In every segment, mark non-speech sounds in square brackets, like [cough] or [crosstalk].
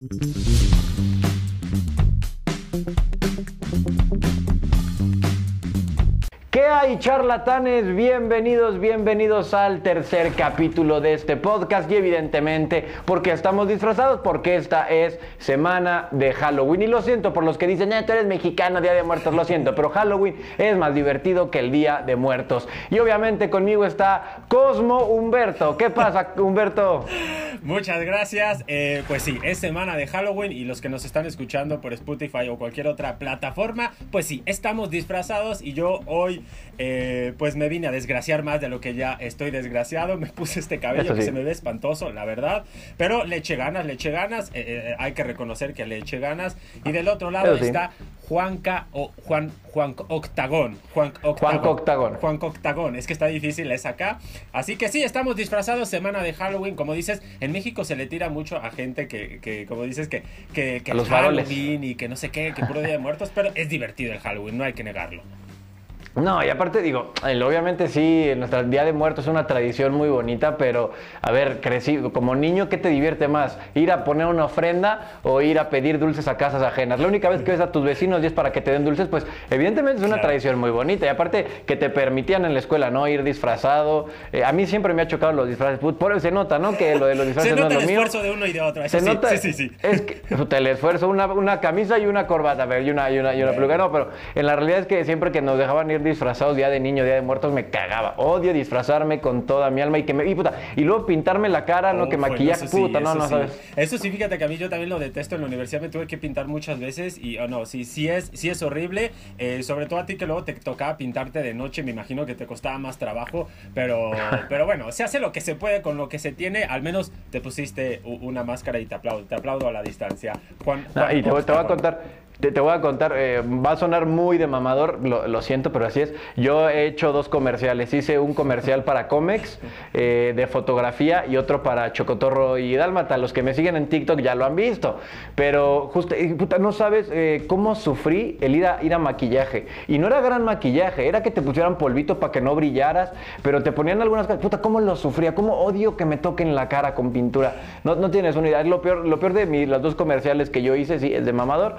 ¿Qué charlatanes? Bienvenidos, bienvenidos al tercer capítulo de este podcast y evidentemente porque estamos disfrazados porque esta es semana de Halloween y lo siento por los que dicen, eh, tú eres mexicano, Día de Muertos, lo siento, pero Halloween es más divertido que el Día de Muertos. Y obviamente conmigo está Cosmo Humberto. ¿Qué pasa, [laughs] Humberto? Muchas gracias. Eh, pues sí, es semana de Halloween y los que nos están escuchando por Spotify o cualquier otra plataforma, pues sí, estamos disfrazados y yo hoy eh, pues me vine a desgraciar más de lo que ya estoy desgraciado. [laughs] Me puse este cabello que se me ve espantoso, la verdad. Pero le eché ganas, le eché ganas. Eh, hay que reconocer que le eché ganas. Y del otro lado está Juanca o Juan, Juan Octagón. Juan Octagón. Octagón. Juan Octagón. Es que está difícil, es acá. Así que sí, estamos disfrazados semana de Halloween. Como dices, en México se le tira mucho a gente que, que como dices, que, que, que los Halloween y que no sé qué, que puro Día de Muertos. Pero es divertido el Halloween, no hay que negarlo. No, y aparte digo, obviamente sí, nuestra Día de Muertos es una tradición muy bonita, pero a ver, crecí, como niño, ¿qué te divierte más? ¿Ir a poner una ofrenda o ir a pedir dulces a casas ajenas? La única vez que ves a tus vecinos y es para que te den dulces, pues evidentemente es una tradición muy bonita. Y aparte que te permitían en la escuela, ¿no? Ir disfrazado. Eh, a mí siempre me ha chocado los disfraces. Por eso se nota, ¿no? Que lo de los [laughs] disfraces no es lo mío. Se nota el esfuerzo de uno y de otro. se sí, nota, sí, sí, sí. Es que [laughs] el esfuerzo, una, una camisa y una corbata, a ver, y una, y una, y una peluca. No, pero en la realidad es que siempre que nos dejaban ir disfrazados día de niño, día de muertos, me cagaba. Odio disfrazarme con toda mi alma y que me. Y, puta, y luego pintarme la cara, no que maquillaje, puta, no, no, sabes. Eso sí, fíjate que a mí yo también lo detesto. En la universidad me tuve que pintar muchas veces y, oh, no, sí, sí es, sí es horrible. Eh, sobre todo a ti que luego te tocaba pintarte de noche, me imagino que te costaba más trabajo. Pero, [laughs] pero bueno, se hace lo que se puede con lo que se tiene. Al menos te pusiste una máscara y te aplaudo, te aplaudo a la distancia. Juan, Juan y te, te voy a contar te, voy a contar, eh, va a sonar muy de mamador, lo, siento, pero así es. Yo he hecho dos comerciales. Hice un comercial para Comex eh, de fotografía y otro para Chocotorro y Dálmata. Los que me siguen en TikTok ya lo han visto. Pero justo, puta, no sabes eh, cómo sufrí el ir a, ir a maquillaje. Y no era gran maquillaje, era que te pusieran polvito para que no brillaras, pero te ponían algunas cosas. Puta, cómo lo sufría, cómo odio que me toquen la cara con pintura. No, no tienes una idea. Es lo peor, lo peor de mis, los dos comerciales que yo hice, sí, es de mamador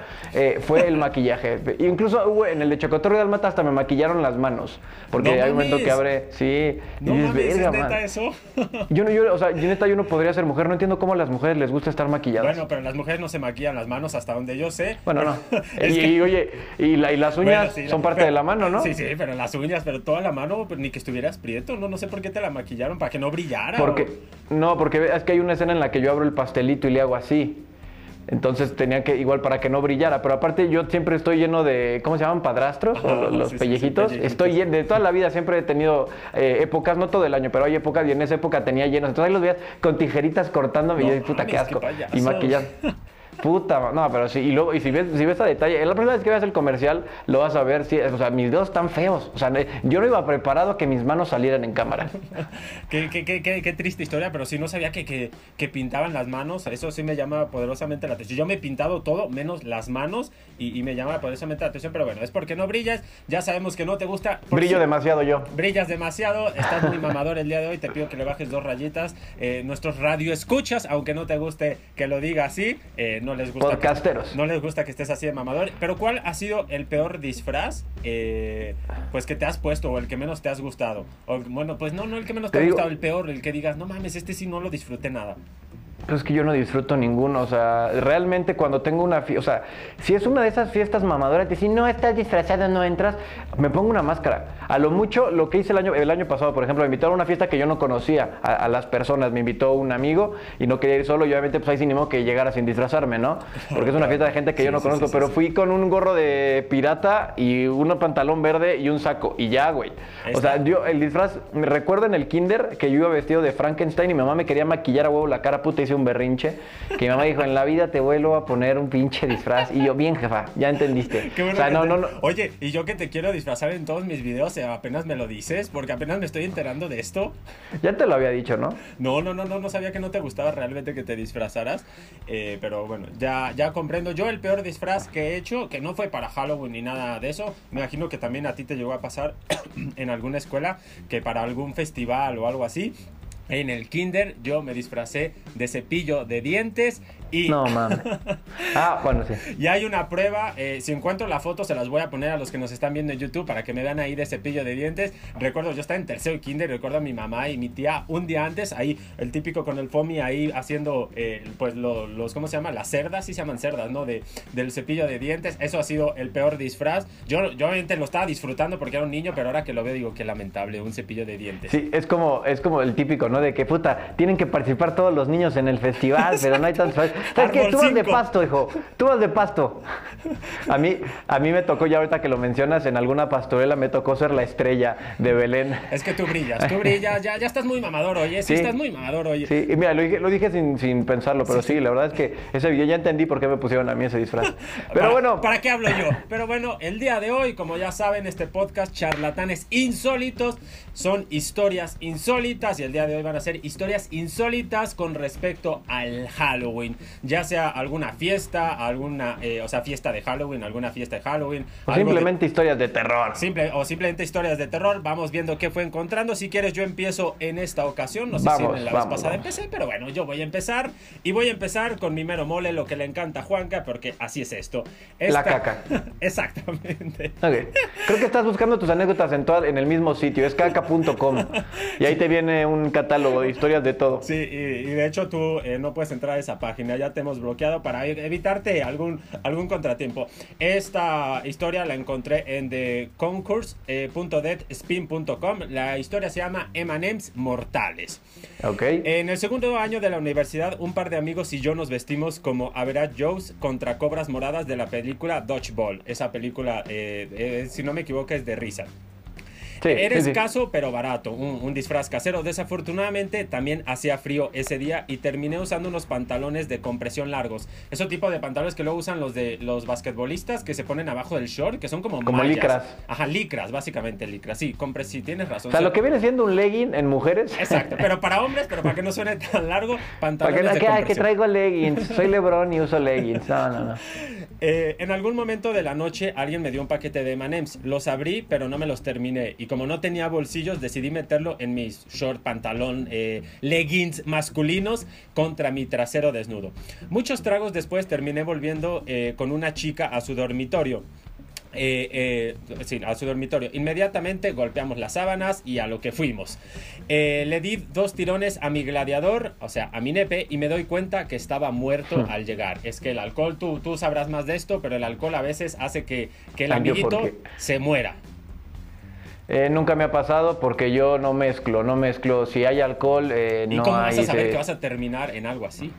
fue el maquillaje. Incluso en el de Chocotorro de Almata hasta me maquillaron las manos. Porque hay un momento que abre. Sí. No y dices, ¿es neta eso? [laughs] yo no, yo, o sea, yo neta yo no podría ser mujer. No entiendo cómo a las mujeres les gusta estar maquilladas. Bueno, pero las mujeres no se maquillan las manos hasta donde yo sé. Bueno, no. [laughs] y, oye, y, la, y las uñas son parte de la mano, ¿no? Sí, sí, pero las uñas, pero toda la mano, pues, ni que estuvieras prieto. No, no sé por qué te la maquillaron, para que no brillara. Porque, no, porque es que hay una escena en la que yo abro el pastelito y le hago así. Entonces tenía que, igual para que no brillara. Pero aparte yo siempre estoy lleno de, ¿cómo se llaman? Padrastros, los pellejitos. estoy lleno, de toda la vida siempre he tenido eh, épocas, no todo el año, pero hay épocas y en esa época tenía llenos. Entonces ahí los veías con tijeritas cortándome y yo, puta, qué asco. y maquillando. Puta, no, pero sí, y luego, y si ves, si ves a detalle, la primera vez que veas el comercial, lo vas a ver, sí, o sea, mis dedos están feos. O sea, yo no iba preparado a que mis manos salieran en cámara. [laughs] qué, qué, qué, qué, triste historia, pero sí no sabía que, que, que, pintaban las manos. Eso sí me llama poderosamente la atención. Yo me he pintado todo, menos las manos, y, y me llama poderosamente la atención, pero bueno, es porque no brillas. Ya sabemos que no te gusta. Brillo demasiado yo. Brillas demasiado, estás muy [laughs] mamador el día de hoy. Te pido que le bajes dos rayitas. Eh, nuestros radio escuchas, aunque no te guste que lo diga así, eh, no les gusta. Podcasteros. no les gusta que estés así de mamador. Pero ¿cuál ha sido el peor disfraz eh, pues que te has puesto o el que menos te has gustado? O, bueno, pues no, no el que menos te, ha gustado, el peor, el que digas, no mames, este sí no lo disfruté nada. Pues es que yo no disfruto ninguno, o sea, realmente cuando tengo una fiesta, o sea, si es una de esas fiestas mamadoras, que si no estás disfrazado, no entras, me pongo una máscara. A lo mucho, lo que hice el año, el año pasado, por ejemplo, me invitaron a una fiesta que yo no conocía a, las personas, me invitó un amigo y no quería ir solo, y obviamente pues ahí sin ni que llegara sin disfrazarme, ¿no? Porque es una fiesta de gente que [laughs] yo no conozco, pero fui con un gorro de pirata y un pantalón verde y un saco, y ya, güey. O sea, yo, el disfraz, me recuerdo en el kinder que yo iba vestido de Frankenstein y mi mamá me quería maquillar a huevo la cara puta y un berrinche, que mi mamá dijo, en la vida te vuelvo a poner un pinche disfraz. Y yo, bien, jefa, ya entendiste. [laughs] o sea, no, no, no. Oye, y yo que te quiero disfrazar en todos mis videos, eh, apenas me lo dices, porque apenas me estoy enterando de esto. Ya te lo había dicho, ¿no? No, no, no, no, no sabía que no te gustaba realmente que te disfrazaras. Eh, pero bueno, ya, ya comprendo. Yo el peor disfraz que he hecho, que no fue para Halloween ni nada de eso, me imagino que también a ti te llegó a pasar [coughs] en alguna escuela, que para algún festival o algo así, en el kinder yo me disfracé de cepillo de dientes Y, No, mames. [laughs] Ah, bueno, sí. y hay una prueba, eh, si encuentro la foto se las voy a poner a los que nos están viendo en YouTube para que me vean ahí de cepillo de dientes. Recuerdo, yo estaba en tercero y kinder, recuerdo a mi mamá y mi tía un día antes, ahí el típico con el foamy ahí haciendo, eh, pues lo- los, ¿cómo se llama? Las cerdas, sí se llaman cerdas, ¿no? De, del cepillo de dientes. Eso ha sido el peor disfraz. Yo, yo obviamente lo estaba disfrutando porque era un niño, pero ahora que lo veo digo, qué lamentable, un cepillo de dientes. Sí, es como, es como el típico, ¿no? De que, puta, tienen que participar todos los niños en el festival, [laughs] pero no hay tantos... ¿Sabes qué? Tú vas de pasto, hijo. Tú vas de pasto. [laughs] A mí, a mí me tocó, ya ahorita que lo mencionas, en alguna pastorela me tocó ser la estrella de Belén. Es que tú brillas, tú brillas, ya, ya estás muy mamador, oye, sí, Sí. estás muy mamador, oye. Sí, y mira, lo dije, lo dije sin, sin pensarlo, pero sí, la verdad es que ese video ya entendí por qué me pusieron a mí ese disfraz. [laughs] Pero Para- bueno, ¿Para qué hablo yo? Pero bueno, el día de hoy, como ya saben, este podcast, Charlatanes Insólitos, son historias insólitas y el día de hoy van a ser historias insólitas con respecto al Halloween. Ya sea alguna fiesta, alguna, eh, o sea, fiesta de Halloween, alguna fiesta de Halloween. o de- simplemente historias de terror. Simple, o simplemente historias de terror. Vamos viendo qué fue encontrando. Si quieres, yo empiezo en esta ocasión. No sé Vamos, si en la vamos, vez pasada vamos. empecé, pero bueno, yo voy a empezar. Y voy a empezar con mi mero mole, lo que le encanta a Juanca, porque así es esto. La caca. [laughs] Exactamente. Ok. Creo que estás buscando tus anécdotas en, toda- en el mismo sitio, es caca.com. Y ahí te viene un catálogo de historias de todo. Sí, y, y de hecho tú eh, no puedes entrar a esa página, ya te hemos bloqueado para e- evitarte algún, algún contratiempo. Esta historia la encontré en theconcourse.deadspin.com. La historia se llama M&M's Mortales. Ok. En el segundo año de la universidad, un par de amigos y yo nos vestimos como Average Joes contra cobras moradas de la película Dodgeball. Esa película, eh, eh, si no me equivoco, es de risa. Sí, Era sí, sí. escaso pero barato, un, un disfraz casero. Desafortunadamente también hacía frío ese día y terminé usando unos pantalones de compresión largos. Ese tipo de pantalones que luego usan los de los basquetbolistas que se ponen abajo del short, que son como Como mallas. licras. Ajá, licras, básicamente licras. Sí, compres, sí, tienes razón. O sea, lo que viene siendo un legging en mujeres. Exacto, pero para hombres, pero para que no suene tan largo, Para pantalones que no de que, ay, que traigo leggings. Soy Lebron y uso leggings. No, no, no. Eh, en algún momento de la noche alguien me dio un paquete de M&M's. Los abrí, pero no me los terminé. Y como no tenía bolsillos, decidí meterlo en mis short, pantalón, eh, leggings masculinos contra mi trasero desnudo. Muchos tragos después terminé volviendo eh, con una chica a su dormitorio. Eh, eh, sí, a su dormitorio. Inmediatamente golpeamos las sábanas y a lo que fuimos. Eh, le di dos tirones a mi gladiador, o sea, a mi nepe, y me doy cuenta que estaba muerto al llegar. Es que el alcohol, tú, tú sabrás más de esto, pero el alcohol a veces hace que, que el Ay, yo, ¿por amiguito se muera. Eh, nunca me ha pasado porque yo no mezclo, no mezclo. Si hay alcohol, eh, ¿Y no cómo hay. vas a saber que vas a terminar en algo así?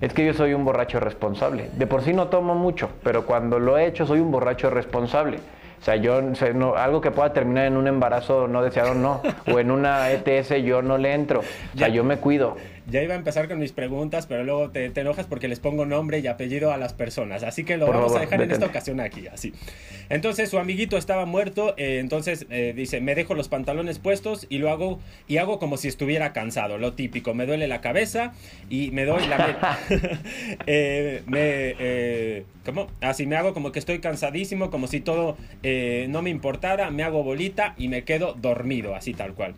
Es que yo soy un borracho responsable. De por sí no tomo mucho, pero cuando lo he hecho soy un borracho responsable. O sea, yo o sea, no- algo que pueda terminar en un embarazo no deseado, no. O en una ETS yo no le entro. O sea, Ya. yo me cuido. Ya iba a empezar con mis preguntas, pero luego te, te enojas porque les pongo nombre y apellido a las personas. Así que lo Por vamos a dejar en esta ocasión aquí, así. Entonces su amiguito estaba muerto, eh, entonces eh, dice, me dejo los pantalones puestos y lo hago y hago como si estuviera cansado, lo típico. Me duele la cabeza y me doy la... [laughs] eh, me, eh, ¿Cómo? Así me hago como que estoy cansadísimo, como si todo no me importara, me hago bolita y me quedo dormido, así tal cual.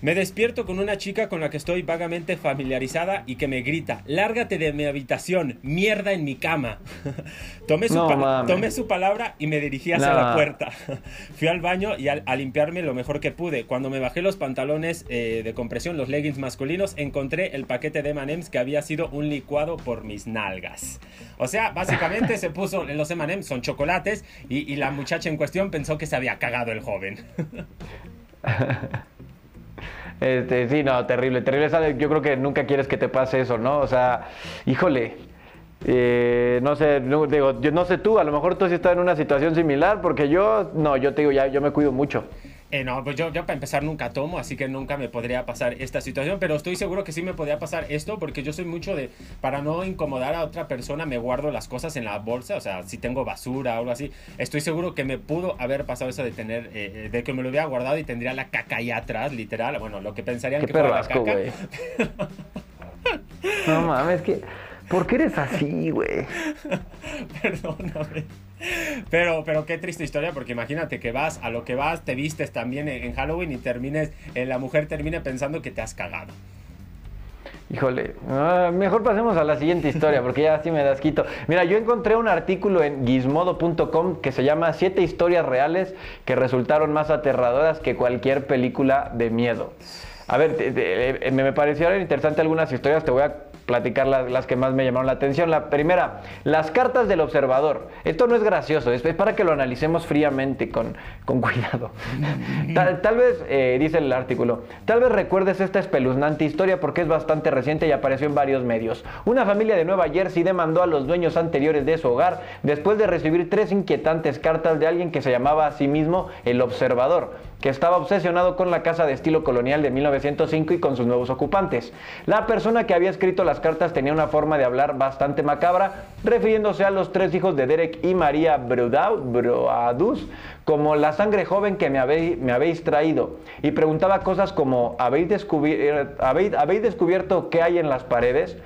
Me despierto con una chica con la que estoy vagamente familiarizada y que me grita, lárgate de mi habitación, mierda en mi cama. [laughs] tomé, su No pa- mames. tomé su palabra y me dirigí hacia No. la puerta. [laughs] Fui al baño y a limpiarme lo mejor que pude. Cuando me bajé los pantalones eh, de compresión, los leggings masculinos, encontré el paquete de M&M's que había sido un licuado por mis nalgas. O sea, básicamente se puso, [laughs] los M&M's son chocolates y, y la muchacha en cuestión pensó que se había cagado el joven. Este, sí, no, terrible, terrible. Yo creo que nunca quieres que te pase eso, ¿no? O sea, híjole. eh, no sé, no, digo, yo no sé tú, a lo mejor tú sí estás en una situación similar, porque yo, no, yo te digo, ya, yo me cuido mucho. Eh, no, pues yo, yo para empezar nunca tomo, así que nunca me podría pasar esta situación, pero estoy seguro que sí me podría pasar esto, porque yo soy mucho de, para no incomodar a otra persona, me guardo las cosas en la bolsa, o sea, si tengo basura o algo así, estoy seguro que me pudo haber pasado eso de tener, eh, eh, de que me lo hubiera guardado y tendría la caca ahí atrás, literal, bueno, lo que pensarían que fuera la caca. güey. [laughs] No mames, que. ¿Por qué eres así, güey? [laughs] Perdóname. Pero, pero qué triste historia, porque imagínate que vas a lo que vas, te vistes también en, en Halloween y termines, eh, la mujer termine pensando que te has cagado. Híjole, ah, mejor pasemos a la siguiente historia porque ya así me das quito. Mira, yo encontré un artículo en gizmodo.com que se llama Siete historias reales que resultaron más aterradoras que cualquier película de miedo. A ver, eh, me parecieron interesantes algunas historias, te voy a platicar las, que más me llamaron la atención. La primera, las cartas del observador. Esto no es gracioso, es, para que lo analicemos fríamente, con, con [laughs] cuidado. tal, vez, eh, dice el artículo, tal vez recuerdes esta espeluznante historia porque es bastante reciente y apareció en varios medios. Una familia de Nueva Jersey demandó a los dueños anteriores de su hogar después de recibir tres inquietantes cartas de alguien que se llamaba a sí mismo el observador que estaba obsesionado con la casa de estilo colonial de 1905 y con sus nuevos ocupantes. La persona que había escrito las cartas tenía una forma de hablar bastante macabra, refiriéndose a los tres hijos de Derek y María Broadus como la sangre joven que me habéis, traído, y preguntaba cosas como ¿habéis, ¿habéis, ¿habéis descubierto qué hay en las paredes?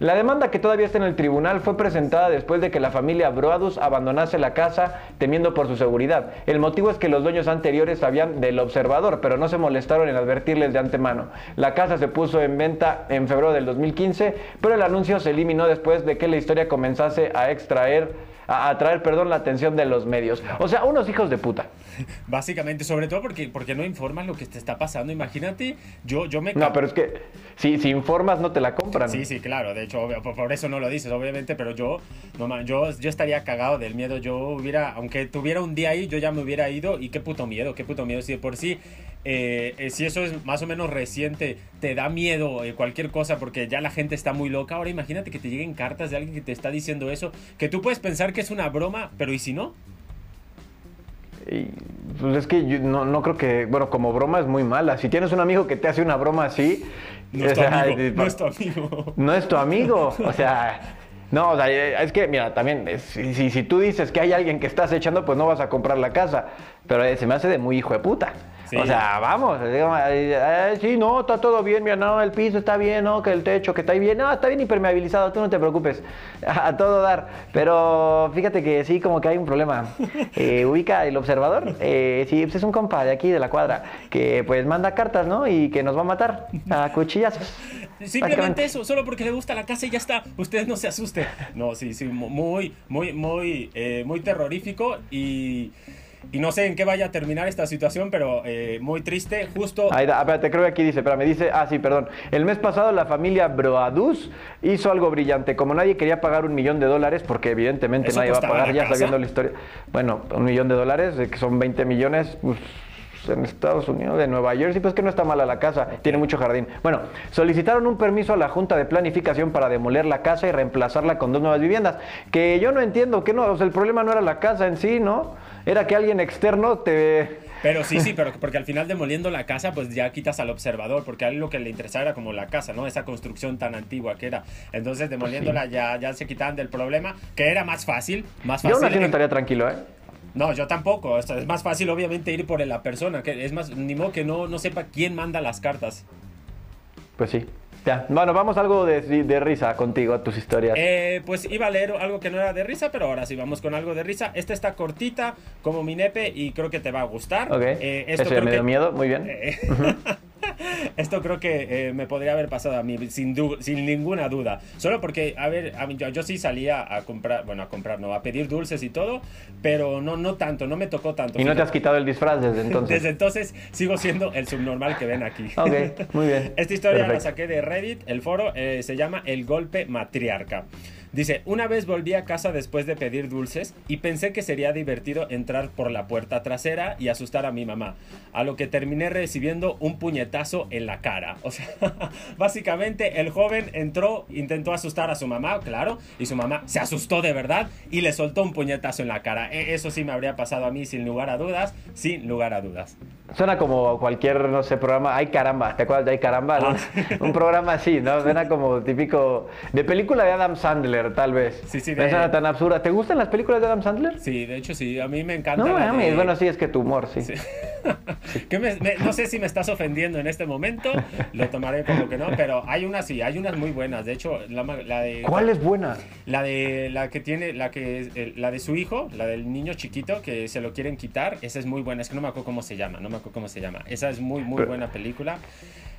La demanda que todavía está en el tribunal fue presentada después de que la familia Broadus abandonase la casa temiendo por su seguridad. El motivo es que los dueños anteriores sabían del observador, pero no se molestaron en advertirles de antemano. La casa se puso en venta en febrero del 2015, pero el anuncio se eliminó después de que la historia comenzase a extraer a atraer, perdón, la atención de los medios. O sea, unos hijos de puta. [laughs] Básicamente, sobre todo porque, porque no informan lo que te está pasando. Imagínate, yo, yo me... No, pero es que si, si informas no te la compran. Sí, sí, claro. De hecho, por, eso no lo dices, obviamente, pero yo, no, yo, yo estaría cagado del miedo. Yo hubiera, aunque tuviera un día ahí, yo ya me hubiera ido. Y qué puto miedo, qué puto miedo. Si por sí, eh, eh, si eso es más o menos reciente, te da miedo eh, cualquier cosa porque ya la gente está muy loca. Ahora imagínate que te lleguen cartas de alguien que te está diciendo eso, que tú puedes pensar que es una broma, pero ¿y si no? pues es que yo no, no, creo que, bueno, como broma es muy mala. Si tienes un amigo que te hace una broma así... No es tu amigo. No es tu amigo. No es tu amigo. [laughs] O sea... No, o sea, es que, mira, también, si, si, tú dices que hay alguien que estás echando, pues no vas a comprar la casa. Pero se me hace de muy hijo de puta. O sea, vamos, sí, no, está todo bien, mira, no, el piso está bien, no, que el techo, que está bien, no, está bien impermeabilizado, tú no te preocupes, [laughs] a, todo dar. Pero fíjate que sí, como que hay un problema. [laughs] Eh, ubica el observador, eh, sí, pues es un compa de aquí, de la cuadra, que pues manda cartas, ¿no? Y que nos va a matar a cuchillazos. [laughs] Simplemente eso, solo porque le gusta la casa y ya está. Ustedes no se asusten. No, sí, sí, muy, muy, muy, eh, muy terrorífico y y no sé en qué vaya a terminar esta situación, pero eh, muy triste. Justo. Ahí, espérate, creo que aquí dice, pero me dice, ah, sí, perdón. El mes pasado la familia Broadus hizo algo brillante. Como nadie quería pagar un millón de dólares, porque evidentemente nadie va a pagar, ya sabiendo la historia. Bueno, un millón de dólares, que son 20 millones, pues, en Estados Unidos, de Nueva Jersey, pues que no está mala la casa, tiene mucho jardín. Bueno, solicitaron un permiso a la Junta de Planificación para demoler la casa y reemplazarla con dos nuevas viviendas. Que yo no entiendo, que no, o sea, el problema no era la casa en sí, ¿no? Era que alguien externo te... Pero sí, sí, [laughs] pero porque al final demoliendo la casa, pues ya quitas al observador, porque a él lo que le interesaba era como la casa, ¿no? Esa construcción tan antigua que era. Entonces demoliéndola ya, ya se quitaban del problema, que era más fácil, más fácil. Yo no estaría tranquilo, ¿eh? No, yo tampoco. Es más fácil, obviamente, ir por la persona. Que es más, ni modo que no, no sepa quién manda las cartas. Pues sí. Ya, bueno, vamos a algo de, de, risa contigo, tus historias. Eh, pues iba a leer algo que no era de risa, pero ahora sí vamos con algo de risa. Esta está cortita, como mi nepe, y creo que te va a gustar. Ok. Eh, esto Eso me dio miedo, muy bien. Eh, [laughs] [laughs] Esto creo que eh, me podría haber pasado a mí sin, sin ninguna duda. Solo porque, a ver, a mí, yo, sí salía a comprar, bueno, a comprar, no, a pedir dulces y todo, pero no, no tanto, no me tocó tanto. ¿Y no te has quitado el disfraz desde [laughs] entonces? desde entonces sigo siendo el subnormal que ven aquí. Ok, muy bien. [laughs] Esta historia la saqué de Reddit, el foro, eh, se llama El Golpe Matriarca. Dice, una vez volví a casa después de pedir dulces y pensé que sería divertido entrar por la puerta trasera y asustar a mi mamá, a lo que terminé recibiendo un puñetazo en la cara. O sea, [laughs] básicamente el joven entró, intentó asustar a su mamá, claro, y su mamá se asustó de verdad y le soltó un puñetazo en la cara. E, eso sí me habría pasado a mí sin lugar a dudas, sin lugar a dudas. Suena como cualquier, no sé, programa, ay caramba, ¿te acuerdas de ay caramba? Ah. Un programa así, ¿no? Suena como típico de película de Adam Sandler tal vez. Sí, sí. De... tan absurda. ¿Te gustan las películas de Adam Sandler? Sí, de hecho sí. A mí me encanta. No, bueno, sí, es que tu humor, sí. [laughs] no sé si me estás ofendiendo en este momento. Lo tomaré como que no, pero hay unas sí, hay unas muy buenas. De hecho, la, de. ¿Cuál es buena? La de la que tiene, la que la de su hijo, la del niño chiquito que se lo quieren quitar. Esa es muy buena. Es que no me acuerdo cómo se llama. No me acuerdo cómo se llama. Esa es muy, muy buena película.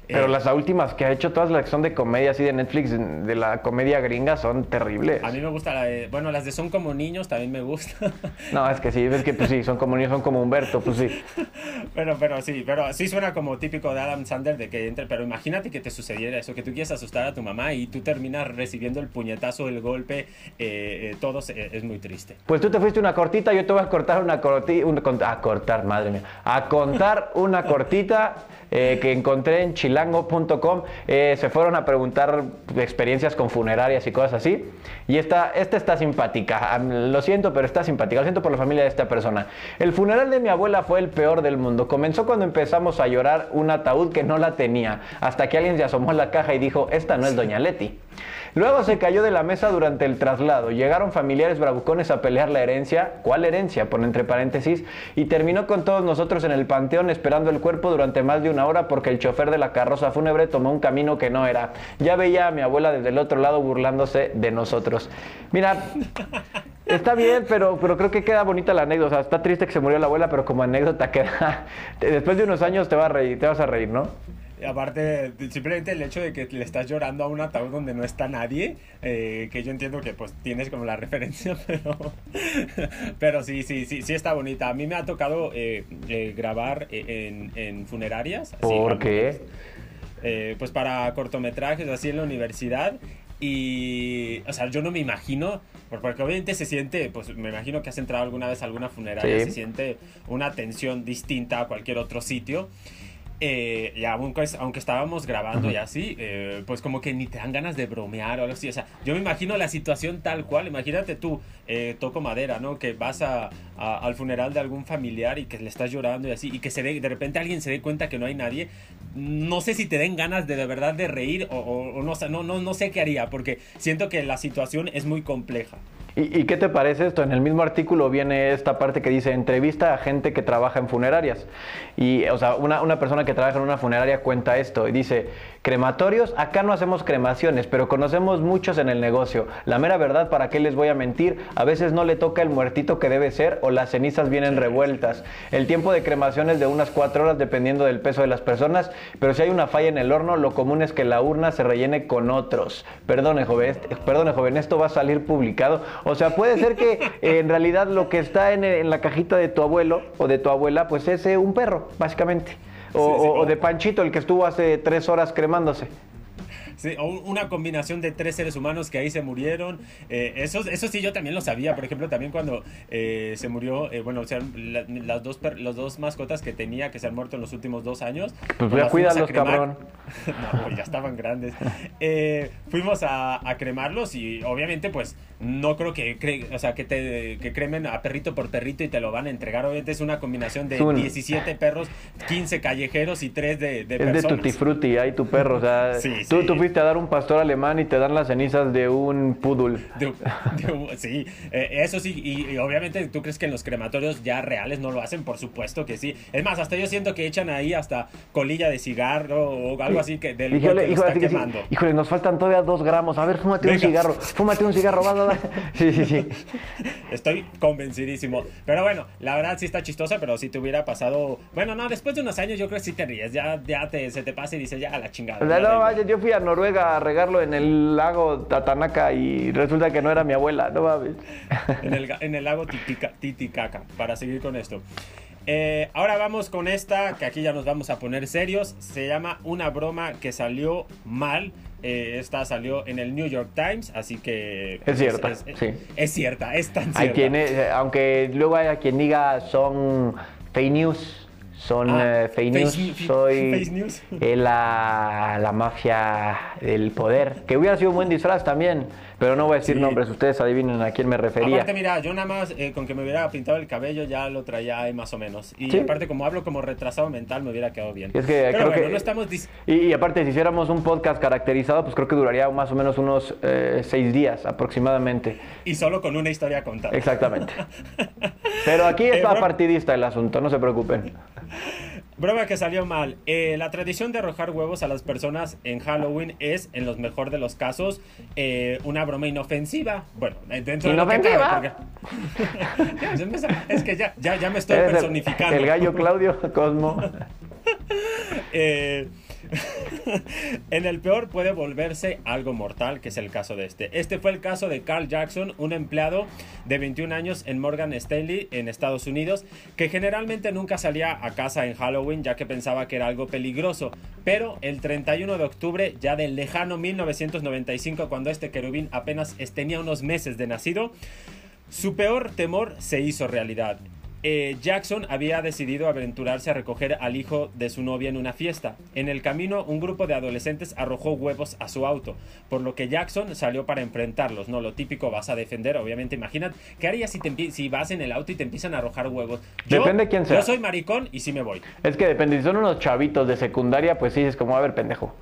Pero Eh, las últimas que ha hecho, todas las que son de comedia, así de Netflix, de la comedia gringa, son terribles. A mí me gusta la de, bueno, las de Son como niños también me gustan. [laughs] No, es que sí, es que pues sí, son como niños, son como Humberto, pues sí. [laughs] pero, pero sí, pero sí suena como típico de Adam Sandler de que entre, pero imagínate que te sucediera eso, que tú quieres asustar a tu mamá y tú terminas recibiendo el puñetazo, el golpe, eh, eh, todo se- es muy triste. Pues tú te fuiste una cortita, yo te voy a cortar una cortita, a cortar, madre mía, a contar una cortita eh, que encontré en chilango.com. Eh, se fueron a preguntar experiencias con funerarias y cosas así. Y esta, esta está simpática. Lo siento, pero está simpática. Lo siento por la familia de esta persona. El funeral de mi abuela fue el peor del mundo. Comenzó cuando empezamos a llorar un ataúd que no la tenía, hasta que alguien se asomó a la caja y dijo, esta no es Doña Leti. Luego se cayó de la mesa durante el traslado. Llegaron familiares bravucones a pelear la herencia. ¿Cuál herencia? Pone entre paréntesis. Y terminó con todos nosotros en el panteón esperando el cuerpo durante más de una hora porque el chofer de la carroza fúnebre tomó un camino que no era. Ya veía a mi abuela desde el otro lado burlándose de nosotros. Mira, está bien, pero, pero creo que queda bonita la anécdota. Está triste que se murió la abuela, pero como anécdota queda. [laughs] Después de unos años te, va a reír, te vas a reír, ¿no? Aparte, simplemente el hecho de que le estás llorando a un ataúd donde no está nadie, eh, que yo entiendo que pues tienes como la [laughs] referencia, pero, pero sí, sí, sí, sí está bonita. A mí me ha tocado eh, eh, grabar eh, en, en funerarias. así, ¿Por qué? eh, pues para cortometrajes así en la universidad y o sea yo no me imagino por- porque obviamente se siente pues me imagino que has entrado alguna vez a alguna funeraria Sí. se siente una tensión distinta a cualquier otro sitio eh, y aunque, aunque estábamos grabando y así, eh, pues como que ni te dan ganas de bromear o algo así. O sea, yo me imagino la situación tal cual. Imagínate tú, eh, toco madera, ¿no? Que vas a, al funeral de algún familiar y que le estás llorando y así, y que se dé- de repente alguien se dé cuenta que no hay nadie. No sé si te den ganas de de verdad de reír o, o- o no, no, no sé qué haría, porque siento que la situación es muy compleja. ¿Y, y qué te parece esto? En el mismo artículo viene esta parte que dice entrevista a gente que trabaja en funerarias. Y, o sea, una, una persona que trabaja en una funeraria cuenta esto y dice, crematorios, acá no hacemos cremaciones, pero conocemos muchos en el negocio. La mera verdad, ¿para qué les voy a mentir? A veces no le toca el muertito que debe ser o las cenizas vienen revueltas. El tiempo de cremación es de unas cuatro horas dependiendo del peso de las personas, pero si hay una falla en el horno, lo común es que la urna se rellene con otros. Perdone, joven, perdone, joven, esto va a salir publicado. O sea, puede ser que [laughs] en realidad lo que está en, en la cajita de tu abuelo o de tu abuela, pues es eh, un perro, básicamente. O, Sí, sí, o- o o- de Panchito, el que estuvo hace tres horas cremándose. Sí, o un- una combinación de tres seres humanos que ahí se murieron. Eh, eso, eso sí, yo también lo sabía. Por ejemplo, también cuando eh, se murió, eh, bueno, o sea, la- las dos, los dos mascotas que tenía que se han muerto en los últimos dos años. Pues fuimos a cremar. cabrón. [laughs] no, pues ya estaban grandes. Eh, fuimos a, a cremarlos y obviamente, pues, no creo que, cre- o sea, que, te, que cremen a perrito por perrito y te lo van a entregar. Obviamente es una combinación de Es un- 17 perros, 15 callejeros y 3 de, de Es de personas. Tutti Frutti, ahí tu perro. O sea, Sí, tú, sí. tú fuiste a dar un pastor alemán y te dan las cenizas de un. De- [laughs] de- sí, eh, eso sí, y, y obviamente tú crees que en los crematorios ya reales no lo hacen, por supuesto que sí. Es más, hasta yo siento que echan ahí hasta colilla de cigarro o algo así que del Híjole, que híjole, está sí. quemando. híjole, nos faltan todavía dos gramos. A ver, fúmate un cigarro. Fúmate un cigarro, va, va, va. [laughs] Sí, sí, sí. Estoy convencidísimo. Pero bueno, la verdad sí está chistosa, pero si te hubiera pasado. Bueno, no, después de unos años yo creo que sí te ríes. Ya, ya te, se te pasa y dices, ya a la chingada. No, vaya, yo fui a Noruega a regarlo en el lago Tatanaka y resulta que no era mi abuela, no mames. en, el, en el lago Titica- Titicaca, para seguir con esto. Eh, ahora vamos con esta, que aquí ya nos vamos a poner serios. Se llama Una broma que salió mal. Eh, esta salió en el New York Times, así que... Es cierta, es, sí. es cierta, es tan Hay cierta. quien, eh, aunque luego haya quien diga son fake news, son Ah, eh, fake news, new- soy [laughs] face news. eh, la, la mafia del poder, que hubiera sido un buen disfraz también, pero no voy a decir Sí. nombres, ustedes adivinen a quién me refería. Aparte, mira, yo nada más eh, con que me hubiera pintado el cabello ya lo traía ahí más o menos. Y Sí. aparte, como hablo como retrasado mental, me hubiera quedado bien. Es que Pero creo bueno, que- no estamos... Y, y aparte, si hiciéramos un podcast caracterizado, pues creo que duraría más o menos unos eh, seis días aproximadamente. Y solo con una historia contada. Exactamente. [laughs] Pero aquí está partidista el asunto, no se preocupen. [laughs] Broma que salió mal. Eh, la tradición de arrojar huevos a las personas en Halloween es, en los mejor de los casos, eh, una broma inofensiva. Bueno, eh, dentro de lo [laughs] es que ya, ya, ya me estoy el- personificando. El, gallo Claudio Cosmo. [laughs] Eh, [laughs] en el peor puede volverse algo mortal, que es el caso de este. Este fue el caso de Carl Jackson, un empleado de 21 años en Morgan Stanley, en Estados Unidos, que generalmente nunca salía a casa en Halloween ya que pensaba que era algo peligroso. Pero el 31 de octubre, ya del lejano 1995, cuando este querubín apenas tenía unos meses de nacido, su peor temor se hizo realidad. Eh, Jackson había decidido aventurarse a recoger al hijo de su novia en una fiesta. En el camino, un grupo de adolescentes arrojó huevos a su auto, por lo que Jackson salió para enfrentarlos. No, lo típico vas a defender, obviamente. Imagínate, ¿qué harías si, si vas en el auto y te empiezan a arrojar huevos? depende quién sea. Yo soy maricón y sí me voy. Es que depende, si son unos chavitos de secundaria, pues sí, es como, a ver, pendejo.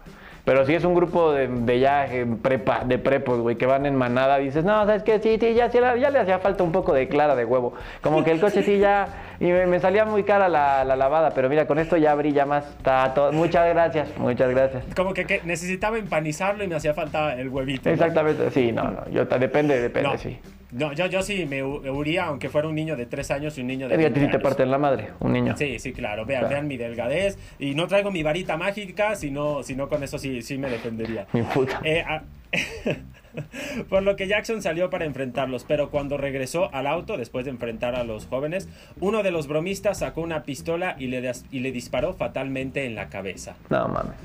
Pero si es un grupo de, de ya prepa, de prepos, güey, que van en manada, dices, no, ¿sabes qué? Sí, sí, ya, ya, le hacía falta un poco de clara de huevo. Como que el coche sí ya, y me, salía muy cara la, lavada, pero mira, con esto ya brilla más. Está todo. Muchas gracias, muchas gracias. Como que, necesitaba empanizarlo y me hacía falta el huevito. Exactamente, sí, no, no, yo, depende, depende, sí. No, yo, yo sí me huiría, aunque fuera un niño de tres años y un niño de Es que te parte en la madre, un niño. Sí, sí, claro. Vean, vean mi delgadez. Y no traigo mi varita mágica, sino, sino con eso sí, sí me defendería. Mi puta. Eh, ah, [laughs] por lo que Jackson salió para enfrentarlos, pero cuando regresó al auto, después de enfrentar a los jóvenes, uno de los bromistas sacó una pistola y le, y le disparó fatalmente en la cabeza. No mames.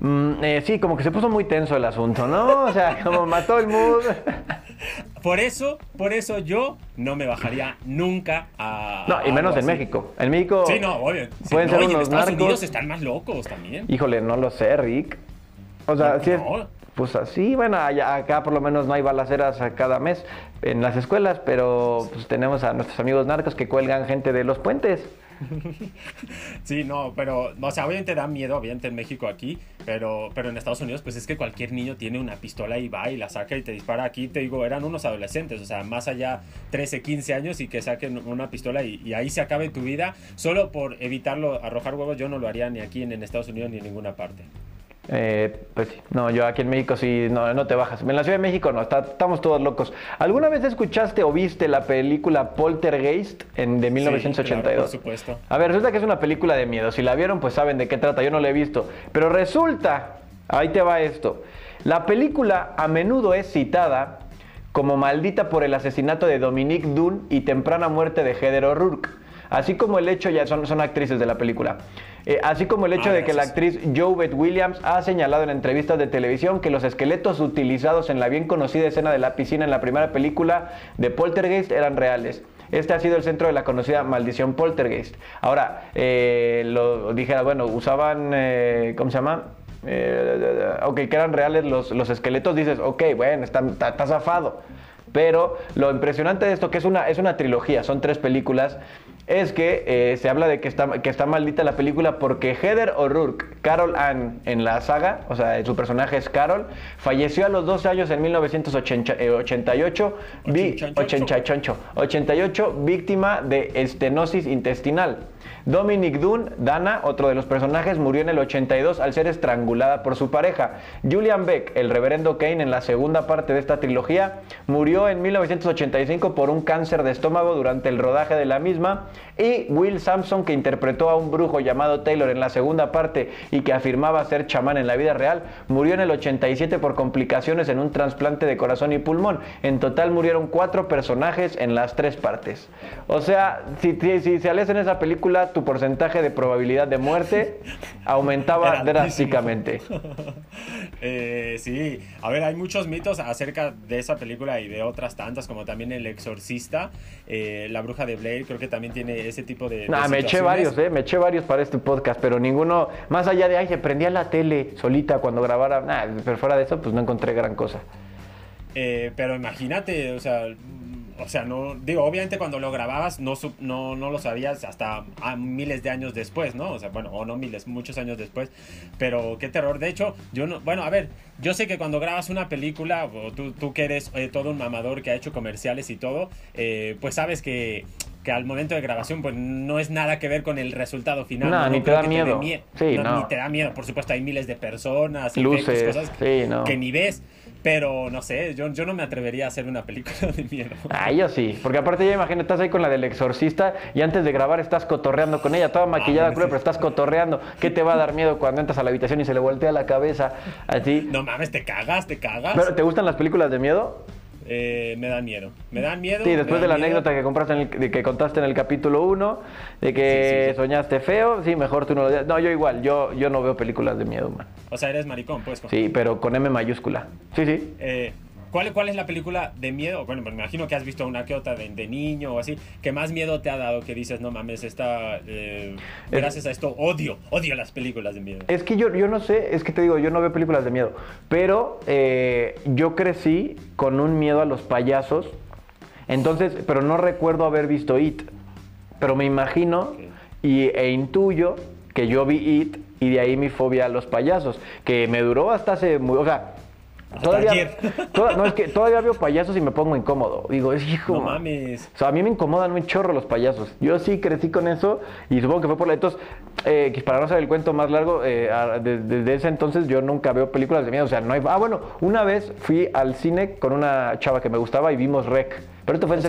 Mm, eh, sí, como que se puso muy tenso el asunto, ¿no? O sea, [laughs] como mató el mood. Por eso, por eso yo no me bajaría nunca a. No, y menos en México. En México. Sí, no, obvio. pueden ser unos en Estados Unidos están más locos también. Híjole, no lo sé, Rick. O sea, sí es. Pues así, bueno, acá por lo menos no hay balaceras cada mes en las escuelas, pero pues tenemos a nuestros amigos narcos que cuelgan gente de los puentes. [laughs] sí, no, pero, o sea, obviamente da miedo, obviamente en México aquí, pero, pero en Estados Unidos, pues es que cualquier niño tiene una pistola y va y la saca y te dispara. Aquí te digo, eran unos adolescentes, o sea, más allá 13, 15 años y que saquen una pistola y, ahí se acabe tu vida, solo por evitarlo, arrojar huevos, yo no lo haría ni aquí en Estados Unidos ni en ninguna parte. Eh, pues sí, no, yo aquí en México sí, no, no te bajas. En la Ciudad de México no, estamos todos locos. ¿Alguna vez escuchaste o viste la película Poltergeist en, de 1982? por supuesto. A ver, resulta que es una película de miedo. Si la vieron, pues saben de qué trata. Yo no la he visto. Pero resulta, ahí te va esto. La película a menudo es citada como maldita por el asesinato de Dominique Dunn y temprana muerte de Heather O'Rourke. Así como el hecho, ya son, son actrices de la película. Eh, así como el hecho ah, de que la actriz Beth Williams ha señalado en entrevistas de televisión que los esqueletos utilizados en la bien conocida escena de la piscina en la primera película de Poltergeist eran reales. Este ha sido el centro de la conocida maldición Poltergeist. Ahora, eh, lo dijera, bueno, usaban, eh, ¿cómo se llama? Eh, ok, que eran reales los, los esqueletos, dices, ok, bueno, está, está, zafado. Pero lo impresionante de esto, que es una, es una trilogía, son tres películas, es que eh, se habla de que está, que está maldita la película porque Heather O'Rourke, Carol Ann en la saga, o sea, su personaje es Carol, falleció a los 12 años en 1988, 88, 88 víctima de estenosis intestinal. Dominic Dunn, Dana, otro de los personajes, murió en el 82 al ser estrangulada por su pareja. Julian Beck, el reverendo Kane en la segunda parte de esta trilogía, murió en 1985 por un cáncer de estómago durante el rodaje de la misma. Y Will Sampson, que interpretó a un brujo llamado Taylor en la segunda parte y que afirmaba ser chamán en la vida real, murió en el 87 por complicaciones en un trasplante de corazón y pulmón. En total murieron cuatro personajes en las tres partes. O sea, si, si, si se en esa película, tu porcentaje de probabilidad de muerte [laughs] aumentaba drásticamente. [laughs] Eh, sí, a ver, hay muchos mitos acerca de esa película y de otras tantas, como también El Exorcista, eh, La Bruja de Blade, creo que también tiene ese tipo de... Nah, me eché varios, eh, me eché varios para este podcast, pero ninguno, más allá de, ay, se prendía la tele solita cuando grabara, nah, pero fuera de eso, pues no encontré gran cosa. Eh, pero imagínate, o sea, o sea, no, digo, obviamente cuando lo grababas no, no, no lo sabías hasta miles de años después, ¿no? O sea, bueno, o no miles, muchos años después, pero qué terror. De hecho, yo no, bueno, a ver, yo sé que cuando grabas una película, o tú, tú que eres eh, todo un mamador que ha hecho comerciales y todo, eh, pues sabes que que al momento de grabación pues no es nada que ver con el resultado final. No, ni te da miedo. Ni te da miedo, por supuesto, hay miles de personas, luces, cosas que ni ves. Pero no sé, yo, yo no me atrevería a hacer una película de miedo. Ah, yo sí, porque aparte ya imagino, estás ahí con la del exorcista y antes de grabar estás cotorreando con ella, toda maquillada, Ah, sí. pero estás cotorreando. ¿Qué te va a dar miedo cuando entras a la habitación y se le voltea la cabeza así? No mames, te cagas, te cagas. ¿Pero te gustan las películas de miedo? Eh, me dan miedo. Me dan miedo. Sí, después de la miedo. anécdota que compraste en el- de que contaste en el capítulo 1, de que Sí, sí, sí. soñaste feo, sí, mejor tú no lo digas. No, yo igual, yo, yo no veo películas de miedo, man. O sea, eres maricón, pues. Sí, pero con M mayúscula. Sí, sí. Eh, ¿cuál, ¿Cuál es la película de miedo? Bueno, me imagino que has visto una que otra de, de niño o así. que más miedo te ha dado? Que dices, no mames, esta. eh, gracias a esto odio, odio las películas de miedo. Es que yo, yo no sé, es que te digo, yo no veo películas de miedo, pero eh, yo crecí con un miedo a los payasos, entonces, pero no recuerdo haber visto It, pero me imagino Ok. y, e intuyo que yo vi It y de ahí mi fobia a los payasos, que me duró hasta hace muy, o sea, todavía, [laughs] toda- no, es que todavía veo payasos y me pongo incómodo, digo, es hijo, No man". mames. O sea, a mí me incomodan un chorro los payasos. Yo sí crecí con eso y supongo que fue por la... Entonces, eh, para no hacer el cuento más largo, eh, a- de- desde ese entonces yo nunca veo películas de miedo. O sea, no hay... Ah, bueno, una vez fui al cine con una chava que me gustaba y vimos Rec. Pero esto fue en Eso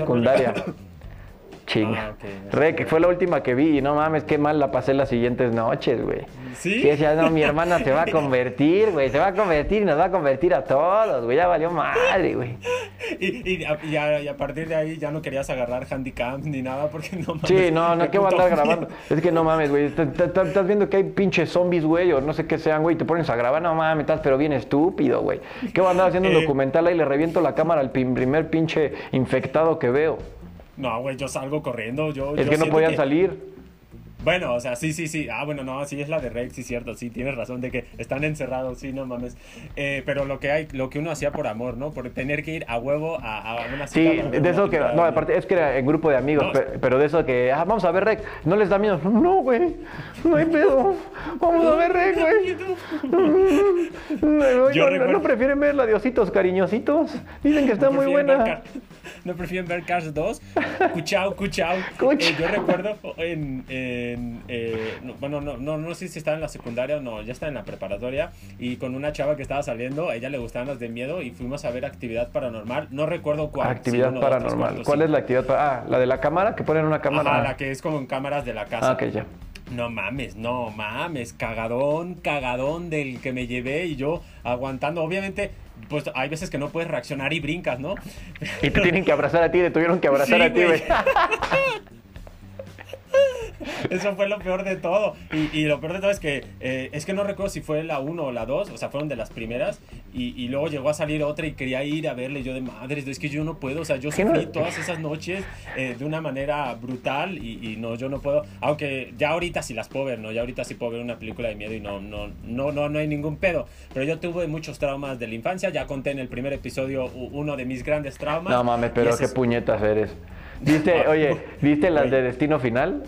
Ah, Chinga. ok, ya Rec, fue la última que vi y no mames, qué mal la pasé las siguientes noches, güey. ¿Sí? Y decía, no, mi hermana se va a convertir, güey, se va a convertir y nos va a convertir a todos, güey, ya valió madre, güey. [laughs] Y, y, a, y a- y a partir de ahí ya no querías agarrar handicap ni nada porque no mames. Sí, no, no, qué ¿qué voy a andar grabando? Es que no mames, güey. Estás viendo que hay pinches zombies, güey, o no sé qué sean, güey, te pones a grabar. No mames, estás pero bien estúpido, güey. ¿Qué voy a andar haciendo un Eh. documental ahí le reviento la cámara al primer pinche infectado que veo? No, güey, yo salgo corriendo. Yo, Es yo que no podían salir. Bueno, o sea, sí, sí, sí. Ah, bueno, no, sí es la de Rex, sí, cierto. Sí, tienes razón de que están encerrados, sí, no mames. Eh, pero lo que hay, lo que uno hacía por amor, ¿no? Por tener que ir a huevo a, a una cita Sí, de eso que. No, aparte, es que era en grupo de amigos, No, pero de eso que. Ah, vamos a ver Rec. ¿No les da miedo? No, güey. No hay pedo. Vamos a ver Rec, güey. [laughs] No, no, no prefieren ver la de ositos cariñositos. Dicen que está ¿No muy buena. ¿No prefieren ver Cars 2? Cuchao, cuchao. [laughs] Eh, yo recuerdo en... en, eh, no, bueno, no, no, no sé si estaba en la secundaria o no, ya estaba en la preparatoria y con una chava que estaba saliendo, a ella le gustaban las de miedo y fuimos a ver Actividad Paranormal. No recuerdo cuál. Actividad dos, tres, paranormal. cuatro, ¿Cuál sí. es la actividad paranormal? Ah, la de la cámara, que ponen una cámara. Ajá, la que es como en cámaras de la casa. Ah, ok, ya. No mames, no mames, cagadón, cagadón del que me llevé y yo aguantando. Obviamente, pues hay veces que no puedes reaccionar y brincas, ¿no? Y te tienen que abrazar a ti, te tuvieron que abrazar Sí, a ti, güey. [laughs] [laughs] Eso fue lo peor de todo. Y, y lo peor de todo es que eh, es que no recuerdo si fue la 1 o la 2, o sea, fueron de las primeras. Y, y luego llegó a salir otra y quería ir a verle. Yo de madres, es que yo no puedo. O sea, yo sufrí todas esas noches eh, de una manera brutal y, y no, yo no puedo. Aunque ya ahorita sí las puedo ver, ¿no? Ya ahorita sí puedo ver una película de miedo y no, no, no, no, no hay ningún pedo. Pero yo tuve muchos traumas de la infancia. Ya conté en el primer episodio uno de mis grandes traumas. No mames, pero qué es- puñetas eres. ¿Viste, [laughs] oye, viste las de Destino Final?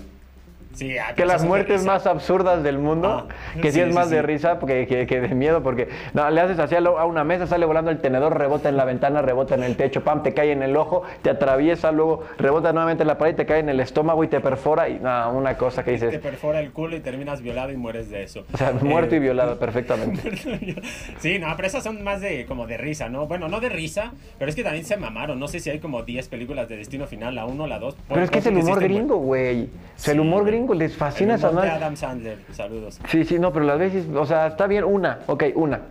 Sí, ah, Que las muertes más absurdas del mundo, Ah, que sí, sí, es sí, más de risa que, que- que de miedo, porque no, le haces así a, lo- a una mesa, sale volando el tenedor, rebota en la ventana, rebota en el techo, pam, te cae en el ojo, te atraviesa, luego rebota nuevamente en la pared, te cae en el estómago y te perfora, y no, una cosa que te dices, perfora el culo y terminas violado y mueres de eso. o sea, muerto Eh, [laughs] y violado perfectamente. Sí, no, pero esas son más de como de risa, ¿no? Bueno, no de risa, pero es que también se mamaron. No sé si hay como 10 películas de Destino Final, la 1, la 2. Pero es que es el humor gringo, güey. O sea, el humor güey. Gringo les fascina esa madre. Adam Sandler, saludos. Sí, sí, no, pero las veces, o sea, está bien una, ok, una.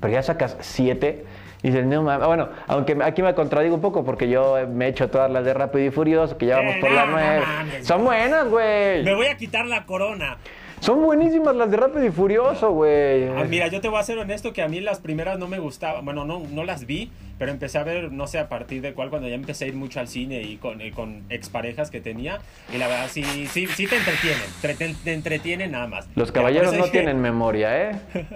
Pero ya sacas siete y dices, no mames. Bueno, aunque aquí me contradigo un poco porque yo me he hecho todas las de Rápido y Furioso, que ya vamos Eh, por la no, no nueve. mames, Son buenas, güey. Me voy a quitar la corona. Son buenísimas las de Rápido y Furioso, güey. Ah, mira, yo te voy a ser honesto que a mí las primeras no me gustaban. Bueno, no, no las vi, pero empecé a ver, no sé a partir de cuál, cuando ya empecé a ir mucho al cine y con, y con exparejas que tenía. Y la verdad, sí, sí, sí te entretienen. Te, te- te entretienen nada más. Los caballeros no tienen memoria, ¿eh? [laughs]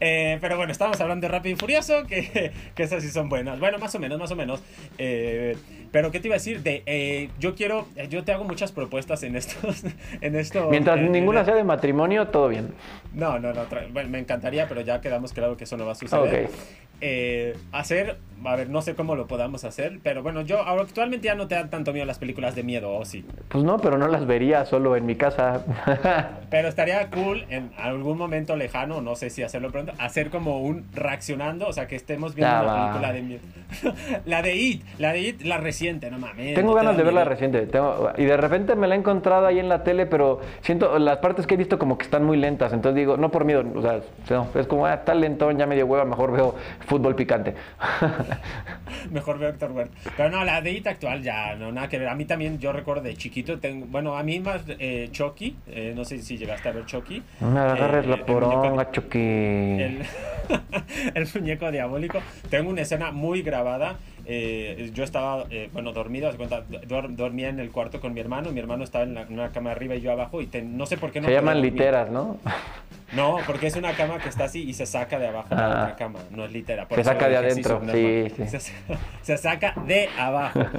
Eh, pero bueno, estamos hablando de Rápido y Furioso, que, que esas sí son buenas. Bueno, más o menos, más o menos. Eh, pero, ¿qué te iba a decir? De, eh, yo quiero, yo te hago muchas propuestas en estos, [laughs] en esto. Mientras en- ninguna en- sea de matrimonio, todo bien. No, no, no. bueno, me encantaría, pero ya quedamos claro que eso no va a suceder. Ok. Eh, hacer a ver, no sé cómo lo podamos hacer, pero bueno, yo actualmente ya no te dan tanto miedo las películas de miedo, ¿o sí? Pues no, pero no las vería solo en mi casa. [laughs] pero estaría cool en algún momento lejano, no sé si hacerlo pronto, hacer como un reaccionando, o sea, que estemos viendo una película de miedo. [laughs] la de It, la de It, la reciente, no mames. Tengo ganas de ver la reciente, y de repente me la he encontrado ahí en la tele, pero siento, las partes que he visto como que están muy lentas, entonces digo, no por miedo, o sea, es como, ah, está lentón, ya medio hueva, mejor veo fútbol picante. [laughs] [laughs] Mejor veo Héctor Ward. Pero no, la de actual ya, no, nada que ver. A mí también, yo recuerdo de chiquito, tengo, bueno, a mí más eh, Chucky, eh, no sé si llegaste a ver Chucky. No me agarres la poronga, Chucky. El, [laughs] el, muñeco diabólico. Tengo una escena muy grabada. Eh, yo estaba, eh, bueno, dormido, cuenta, dormía en el cuarto con mi hermano, mi hermano estaba en, una cama arriba y yo abajo, y no sé por qué no. Se llaman literas, ¿no? No, porque es una cama que está así y se saca de abajo de la otra cama, no es litera. se saca de adentro, sí, sí. [laughs] Se, saca de abajo. [laughs]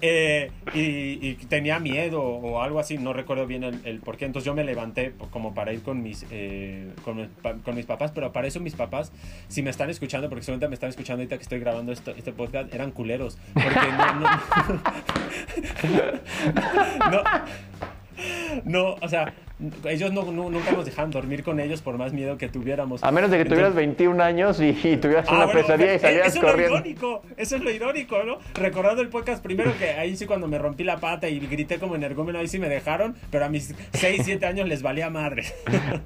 Eh, y, tenía miedo o algo así, no recuerdo bien el, el por qué. Entonces yo me levanté como para ir con mis, eh, con, con, mis papás, pero para eso mis papás, si me están escuchando, porque seguramente me están escuchando ahorita que estoy grabando esto, este podcast, eran culeros. Porque no, no, [laughs] no, no, o sea, ellos no, nunca nos dejaban dormir con ellos por más miedo que tuviéramos. A menos de que tuvieras 21 años y, tuvieras ah, una pesadilla y salieras eso corriendo. Es lo irónico, eso es lo irónico, ¿no? Recordando el podcast, primero que ahí sí cuando me rompí la pata y grité como energúmeno, ahí sí me dejaron, pero a mis 6, 7 años les valía madre.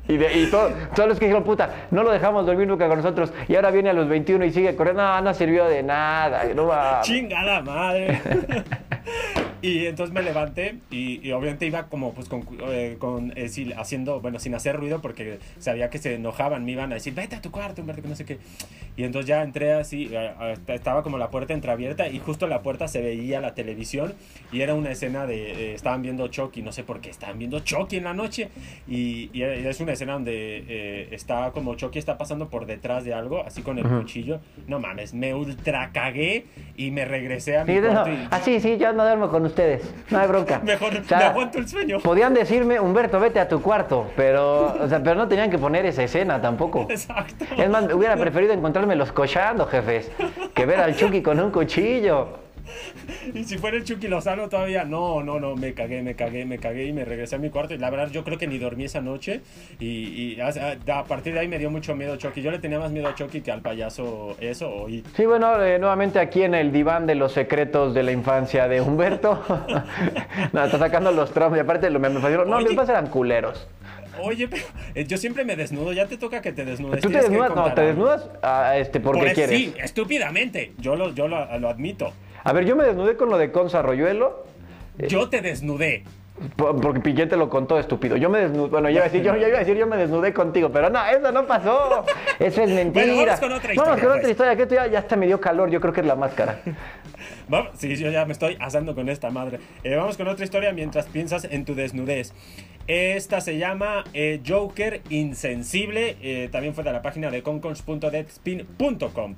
y, y todos los que dijeron, puta, no lo dejamos dormir nunca con nosotros y ahora viene a los 21 y sigue corriendo, no, no sirvió de nada. No va. Chingada madre. [laughs] Y entonces me levanté y, obviamente iba como pues con, eh, con eh, haciendo, bueno, sin hacer ruido porque sabía que se enojaban, me iban a decir, vete a tu cuarto, Humberto, que no sé qué. Y entonces ya entré así, estaba como la puerta entreabierta y justo en la puerta se veía la televisión y era una escena de, eh, estaban viendo Chucky, no sé por qué, estaban viendo Chucky en la noche y, es una escena donde está como Chucky está pasando por detrás de algo, así con el cuchillo. No mames, me ultra cagué y me regresé a mi cuarto. Así, sí, yo no duermo con ustedes. No hay bronca. [laughs] Mejor me aguanto el sueño. Podían decirme, Humberto, vete a tu cuarto, pero, o sea, pero no tenían que poner esa escena tampoco. [laughs] Exacto. Es más, hubiera preferido encontrarme los cochando, jefes, que ver al Chucky con un cuchillo. [laughs] y si fuera el Chucky Lozano todavía, no, no, no, me cagué, me cagué, me cagué y me regresé a mi cuarto. Y la verdad, yo creo que ni dormí esa noche. Y, a, partir de ahí me dio mucho miedo Chucky. Yo le tenía más miedo a Chucky que al payaso eso. Y... Sí, bueno, eh, nuevamente aquí en el diván de los secretos de la infancia de Humberto. [laughs] no, está sacando los traumas. Y aparte, lo, me, me no, mis papás eran culeros. Oye, pero eh, yo siempre me desnudo, ya te toca que te desnudes. ¿Tú te desnudas? No, te desnudas ah, este, porque quieres. Sí, estúpidamente, yo lo, yo lo admito. A ver, yo me desnudé con lo de Conza Arroyuelo. Yo te desnudé. Porque Piquete lo contó, estúpido. Yo me desnudé. Bueno, yo iba, a decir, yo, iba a decir, yo me desnudé contigo, pero no, eso no pasó. Eso es mentira. vamos con otra historia. Vamos con otra pues. historia, que ya, ya hasta me dio calor, yo creo que es la máscara. Vamos, sí, yo ya me estoy asando con esta madre. Eh, vamos con otra historia mientras piensas en tu desnudez. Esta se llama eh, Joker Insensible. Eh, también fue de la página de concons.deadspin.com.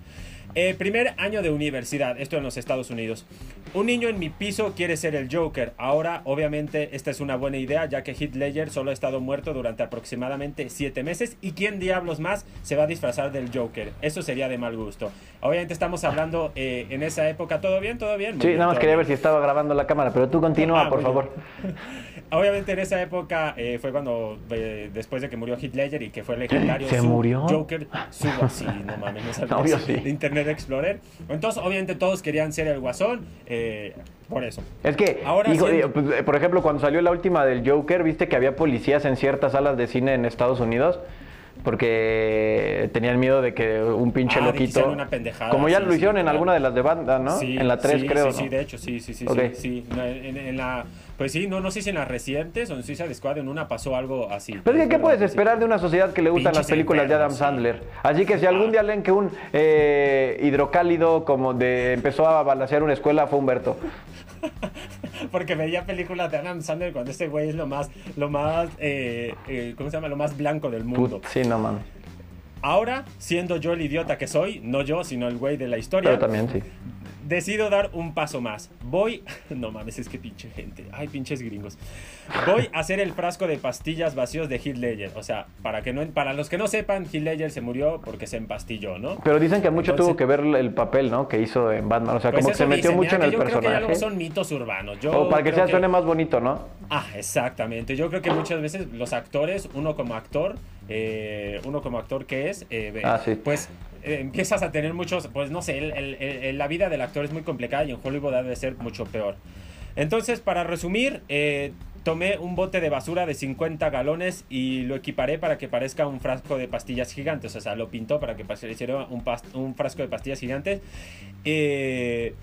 Eh, primer año de universidad, esto en los Estados Unidos. Un niño en mi piso quiere ser el Joker. Ahora, obviamente, esta es una buena idea, ya que Heath Ledger solo ha estado muerto durante aproximadamente 7 meses. ¿Y quién diablos más se va a disfrazar del Joker? Eso sería de mal gusto. Obviamente, estamos hablando eh, en esa época. ¿Todo bien? ¿Todo bien? sí, nada más quería ver si estaba grabando la cámara, pero tú continúa, ah, por favor. [laughs] Obviamente en esa época eh, fue cuando, eh, después de que murió Heath Ledger y que fue legendario ¿Se murió? Joker, subo así, no mames, no [laughs] Internet Explorer. Entonces, obviamente todos querían ser el guasón, eh, por eso. Es que, Ahora pues, por ejemplo, cuando salió la última del Joker, viste que había policías en ciertas salas de cine en Estados Unidos porque tenían miedo de que un pinche ah, loquito. Una pendejada, como ya lo hicieron en alguna de las de banda, ¿no? Sí, en la 3 creo. Sí, sí, de hecho, sí, sí, sí. sí, en, la pues sí, no, no sé si en las recientes o en Suicide Squad en una pasó algo así. Pero ¿qué puedes esperar de una sociedad que le gustan las películas de Adam Sandler? Así que si algún día leen que un eh, hidrocálido como de empezó a balancear una escuela fue Humberto. [laughs] Porque veía películas de Adam Sandler cuando este güey es lo más, lo más, eh, eh, ¿cómo se llama? Lo más blanco del mundo. sí, no mames. Ahora, siendo yo el idiota que soy, no yo, sino el güey de la historia. Yo también, sí decido dar un paso más. Voy. [laughs] No mames, es que pinche gente. Ay, pinches gringos. Voy a hacer el frasco de pastillas vacíos de Heath Ledger. O sea, para, que no, para los que no sepan, Heath Ledger se murió porque se empastilló, ¿no? Pero dicen que mucho tuvo que ver el papel, ¿no? Que hizo en Batman. O sea, pues como que se metió mucho en el yo personaje. Creo que ya son mitos urbanos. Yo o para que sea suene más bonito, ¿no? Ah, exactamente. Yo creo que muchas veces los actores, uno como actor, eh, uno como actor que es, eh, ah, sí. pues empiezas a tener muchos, pues no sé, la vida del actor es muy complicada y en Hollywood debe ser mucho peor. Entonces, para resumir, eh, tomé un bote de basura de 50 galones y lo equiparé para que parezca un frasco de pastillas gigantes. O sea, lo pintó para que pareciera un, un frasco de pastillas gigantes. Eh,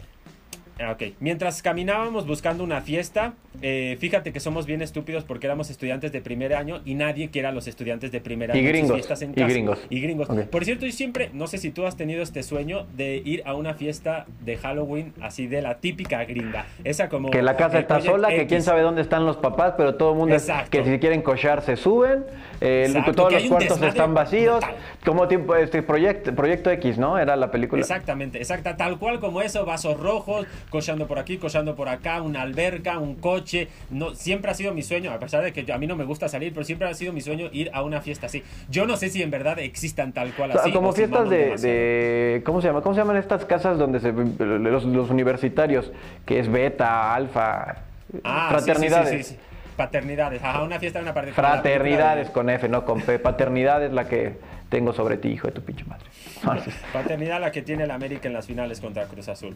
ok. Mientras caminábamos buscando una fiesta, eh, fíjate que somos bien estúpidos porque éramos estudiantes de primer año y nadie quiere a los estudiantes de primer año. Y gringos. En y gringos. Y gringos. Por cierto, yo siempre, no sé si tú has tenido este sueño de ir a una fiesta de Halloween así de la típica gringa. Esa como... Que la casa está sola, que quién sabe dónde están los papás, pero todo el mundo que si quieren cochar se suben, eh, todos los cuartos están vacíos, como tipo este proyecto, proyecto X, ¿no? Era la película. Exactamente, exacta, tal cual como eso, vasos rojos, cochando por aquí, cochando por acá, una alberca, un coche. No, siempre ha sido mi sueño, a pesar de que a mí no me gusta salir, pero siempre ha sido mi sueño ir a una fiesta así. Yo no sé si en verdad existan tal cual así. como fiestas de, ¿Cómo se llama? ¿Cómo se llaman estas casas donde se, los, los universitarios? Que es beta, alfa. Ah, fraternidades. Sí, sí, Paternidades. Ajá, una fiesta de una parte. Fraternidades con F, no con P. Paternidad es la que tengo sobre ti, hijo de tu pinche madre. [laughs] Paternidad la que tiene el América en las finales contra Cruz Azul.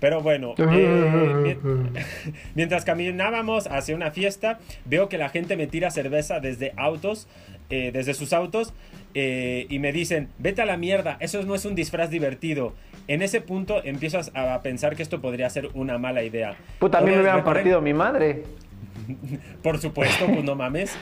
Pero bueno, [laughs] eh, [laughs] mientras caminábamos hacia una fiesta, veo que la gente me tira cerveza desde autos, eh, desde sus autos, eh, y me dicen, vete a la mierda, eso no es un disfraz divertido. En ese punto empiezas a pensar que esto podría ser una mala idea. A mí me hubieran partido mi madre. Por supuesto, pues no mames.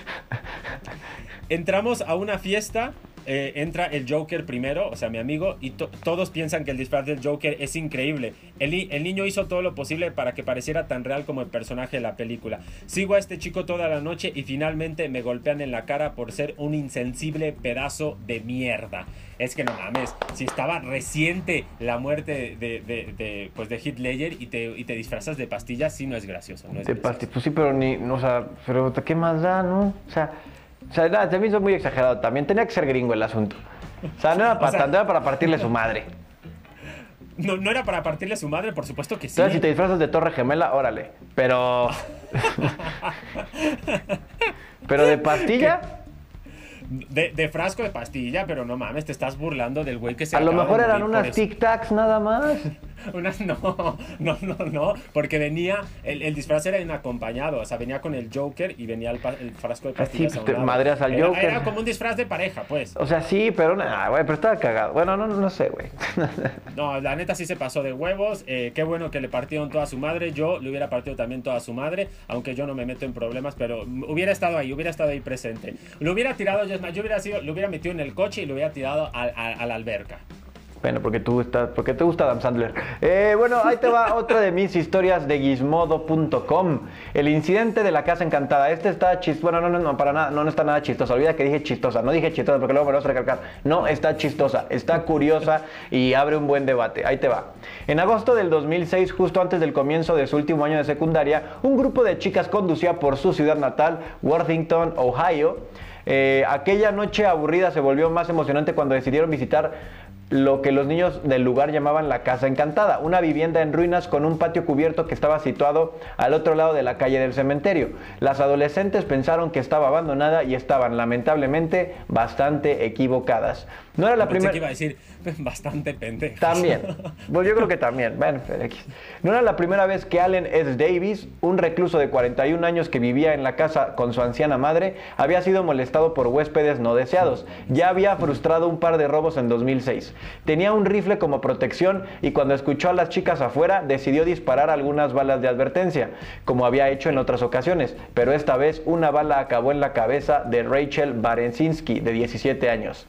Entramos a una fiesta eh, entra el Joker primero, o sea, mi amigo, y todos piensan que el disfraz del Joker es increíble. El, el, niño hizo todo lo posible para que pareciera tan real como el personaje de la película. Sigo a este chico toda la noche y finalmente me golpean en la cara por ser un insensible pedazo de mierda. Es que no mames, si estaba reciente la muerte de, de, de pues de Heath Ledger y te, y te, disfrazas de pastillas, sí no es gracioso. No es de pastillas, pues sí, pero ni, o sea, pero ¿qué más da, no? O sea... O sea, nada, se muy exagerado también. Tenía que ser gringo el asunto. O sea, no era [laughs] para, era para partirle su madre. No, no era para partirle su madre, por supuesto que sí. Entonces, si te disfrazas de Torre Gemela, órale. Pero. [laughs] Pero de pastilla. De, frasco de pastilla, pero no mames, te estás burlando del güey que se A lo mejor eran unas tic tacs nada más. [laughs] Unas no, no, no, no, porque venía, el, disfraz era inacompañado, o sea, venía con el Joker y venía el, frasco de pastillas. Sí, te madreas al Joker. Era como un disfraz de pareja, pues. O sea, sí, pero, nah, güey, pero estaba cagado. Bueno, no, no sé, güey. [laughs] no, la neta sí se pasó de huevos. Eh, qué bueno que le partieron toda su madre. Yo le hubiera partido también toda su madre, aunque yo no me meto en problemas, pero hubiera estado ahí, hubiera estado ahí presente. Lo hubiera tirado, yo, yo hubiera sido, lo hubiera metido en el coche y lo hubiera tirado a la alberca. Bueno, porque tú estás, porque te gusta Adam Sandler. Eh, bueno, ahí te va [laughs] otra de mis historias de gizmodo.com. El incidente de la casa encantada. Este está chistoso. Bueno, no, no, no, para nada, no, no está nada chistoso. Olvida que dije chistosa. No dije chistosa porque luego me lo vas a recalcar. No, está chistosa, está curiosa y abre un buen debate. Ahí te va. En agosto del 2006, justo antes del comienzo de su último año de secundaria, un grupo de chicas conducía por su ciudad natal, Worthington, Ohio. Eh, aquella noche aburrida se volvió más emocionante cuando decidieron visitar lo que los niños del lugar llamaban la Casa Encantada, una vivienda en ruinas con un patio cubierto que estaba situado al otro lado de la calle del cementerio. Las adolescentes pensaron que estaba abandonada y estaban lamentablemente bastante equivocadas. No era la primera. iba a decir [laughs] bastante pendejo. También. [laughs] Pues yo creo que también. Bueno, no era la primera vez que Allen S. Davis, un recluso de 41 años que vivía en la casa con su anciana madre, había sido molestado por huéspedes no deseados. Ya había frustrado un par de robos en 2006. Tenía un rifle como protección y cuando escuchó a las chicas afuera decidió disparar algunas balas de advertencia, como había hecho en otras ocasiones, pero esta vez una bala acabó en la cabeza de Rachel Barensinski, de 17 años.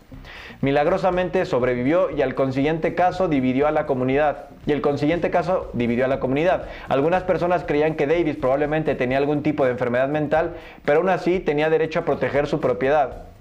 Milagrosamente sobrevivió y al consiguiente caso dividió a la comunidad. Y el consiguiente caso dividió a la comunidad. Algunas personas creían que Davis probablemente tenía algún tipo de enfermedad mental, pero aún así tenía derecho a proteger su propiedad.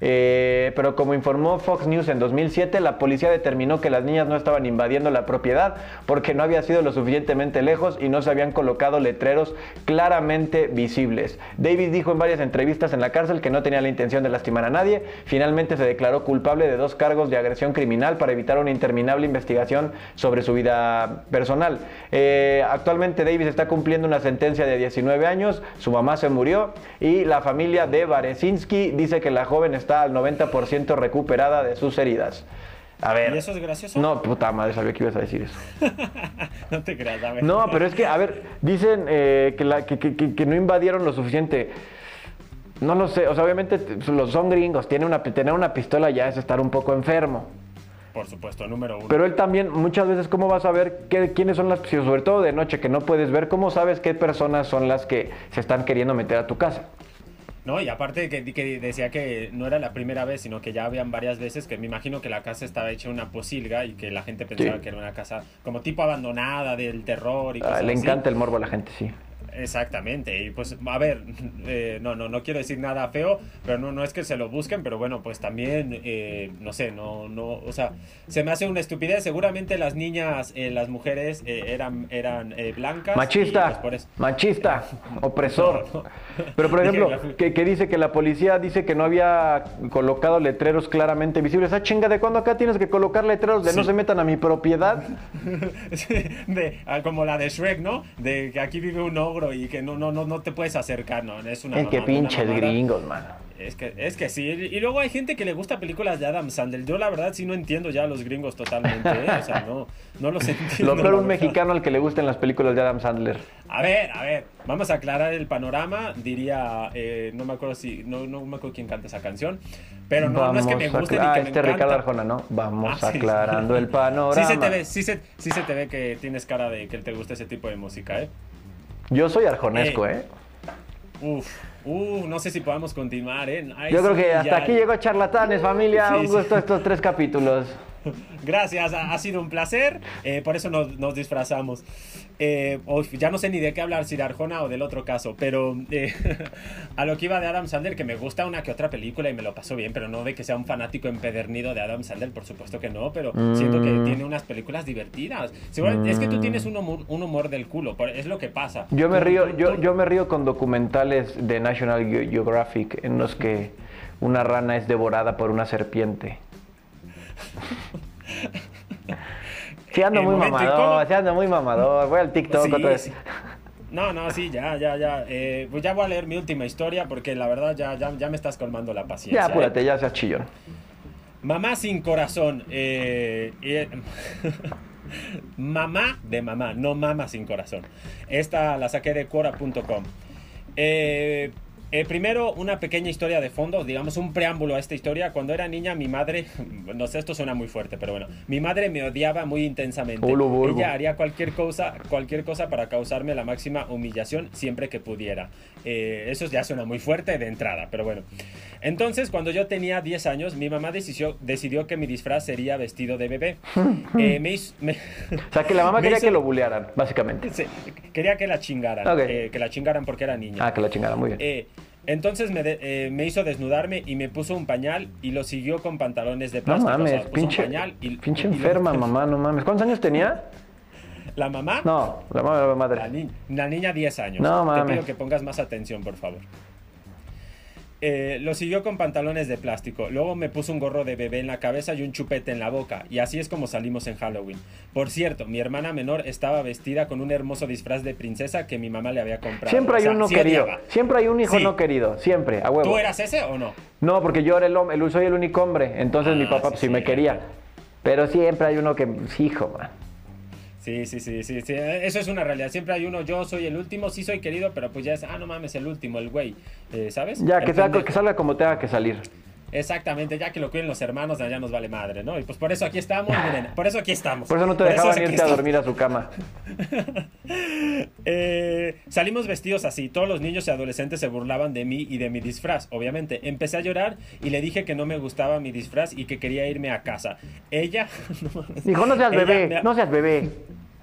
Eh, pero como informó Fox News en 2007, la policía determinó que las niñas no estaban invadiendo la propiedad porque no había sido lo suficientemente lejos y no se habían colocado letreros claramente visibles. Davis dijo en varias entrevistas en la cárcel que no tenía la intención de lastimar a nadie. Finalmente se declaró culpable de dos cargos de agresión criminal para evitar una interminable investigación sobre su vida personal. Eh, actualmente Davis está cumpliendo una sentencia de 19 años, su mamá se murió y la familia de Baresinski dice que la joven está está al 90% recuperada de sus heridas. A ver. ¿Y eso es gracioso? No, puta madre, sabía que ibas a decir eso. [laughs] no te creas, a ver. No, pero es que, a ver, dicen eh, que, la, que, que, que, no invadieron lo suficiente. No lo sé, o sea, obviamente los son gringos, tiene una, tener una pistola ya es estar un poco enfermo. Por supuesto, número uno. Pero él también, muchas veces, ¿cómo vas a ver qué, quiénes son las, sobre todo de noche que no puedes ver, cómo sabes qué personas son las que se están queriendo meter a tu casa? No, y aparte que, que, decía que no era la primera vez, sino que ya habían varias veces que me imagino que la casa estaba hecha una posilga y que la gente pensaba que era una casa como tipo abandonada del terror y ah, cosas Le encanta el morbo a la gente, sí. Exactamente, y pues a ver, [laughs] eh, no, no, no quiero decir nada feo, pero no, no es que se lo busquen, pero bueno, pues también, eh, no sé, no, no, o sea, se me hace una estupidez, seguramente las niñas, eh, las mujeres eran, eran blancas. Machista, pues machista, opresor. [laughs] Pero por [laughs] ejemplo, que, que, dice que la policía dice que no había colocado letreros claramente visibles, ah, chinga, ¿de cuándo acá tienes que colocar letreros de no se metan a mi propiedad? de, ah, como la de Shrek, ¿no? De que aquí vive un ogro y que no, no, no, no te puedes acercar, ¿no? Es una. Es que pinches gringos, mano. Es que, es que sí. Y luego hay gente que le gusta películas de Adam Sandler. Yo la verdad sí no entiendo ya a los gringos totalmente. ¿eh? O sea, no, no los [laughs] entiendo. Lo peor un mexicano al que le gusten las películas de Adam Sandler. A ver, a ver. Vamos a aclarar el panorama. Diría, eh, no me acuerdo si, no, no me acuerdo quién canta esa canción. Pero no, no es que me guste ni que este Ricardo Arjona, ¿no? Vamos ah, aclarando el panorama. [laughs] Sí se, te ve, sí, se, sí se te ve que tienes cara de que te gusta ese tipo de música, ¿eh? Yo soy arjonesco, ¿eh? Uf, uf, no sé si podemos continuar, ¿eh? Yo creo que hasta aquí llegó Charlatanes, familia. Un gusto estos tres capítulos. Gracias, ha, sido un placer. Eh, por eso nos, disfrazamos. Eh, ya no sé ni de qué hablar, si de Arjona o del otro caso, pero eh, [laughs] a lo que iba de Adam Sandler, que me gusta una que otra película y me lo pasó bien, pero no de que sea un fanático empedernido de Adam Sandler, por supuesto que no, pero siento que mm. tiene unas películas divertidas. Es que tú tienes un humor, un humor del culo, es lo que pasa. Yo me río, yo, yo me río con documentales de National Geographic en los que una rana es devorada por una serpiente. [laughs] Sí ando muy mamador, sí ando muy mamador. Voy al TikTok otra vez. No, no, sí, ya, ya, ya. Eh, pues ya voy a leer mi última historia porque la verdad ya, ya, me estás colmando la paciencia. Ya, apúrate, ¿eh? ya seas chillón. Mamá sin corazón. Eh, [laughs] mamá de mamá, no mamá sin corazón. Esta la saqué de Quora.com. Eh, eh, primero, una pequeña historia de fondo, digamos un preámbulo a esta historia. Cuando era niña, mi madre, [laughs] no sé, esto suena muy fuerte, pero bueno, mi madre me odiaba muy intensamente. Ella haría cualquier cosa, cualquier cosa para causarme la máxima humillación siempre que pudiera. Eh, eso ya suena muy fuerte de entrada, pero bueno. Entonces, cuando yo tenía 10 años, mi mamá decidió, decidió que mi disfraz sería vestido de bebé. [laughs] Eh, me, o sea, que la mamá [laughs] quería que lo bulearan, básicamente. Sí, quería que la chingaran. que la chingaran porque era niña. Ah, que la chingaran, muy bien. Entonces eh, me, hizo desnudarme y me puso un pañal y lo siguió con pantalones de plástico. No mames, pinche, pinche enferma mamá, no mames. ¿Cuántos años tenía? ¿La mamá? No, la mamá la madre. La, niña 10 años. No mames. Te pido que pongas más atención, por favor. Eh, lo siguió con pantalones de plástico. Luego me puso un gorro de bebé en la cabeza y un chupete en la boca. Y así es como salimos en Halloween. Por cierto, mi hermana menor estaba vestida con un hermoso disfraz de princesa que mi mamá le había comprado. Siempre hay uno querido. Siempre hay un hijo no querido. Siempre, a huevo. ¿Tú eras ese o no? No, porque yo era el hombre, soy el único hombre. Entonces mi ah, papá sí, me quería. Pero siempre hay uno que, hijo, man. Sí, sí, sí, sí, sí, eso es una realidad. Siempre hay uno, yo soy el último, sí soy querido, pero pues ya es, ah, no mames, el último, el güey, eh, ¿sabes? Ya, que, que salga como tenga que salir. Exactamente, ya que lo cuiden los hermanos, ya nos vale madre, ¿no? Y pues por eso aquí estamos, miren, por eso aquí estamos. Por eso no te dejaban irte a dormir a su cama. [laughs] Eh, salimos vestidos así, todos los niños y adolescentes se burlaban de mí y de mi disfraz, obviamente. Empecé a llorar y le dije que no me gustaba mi disfraz y que quería irme a casa. Ella... [laughs] Dijo, no seas bebé, no seas bebé.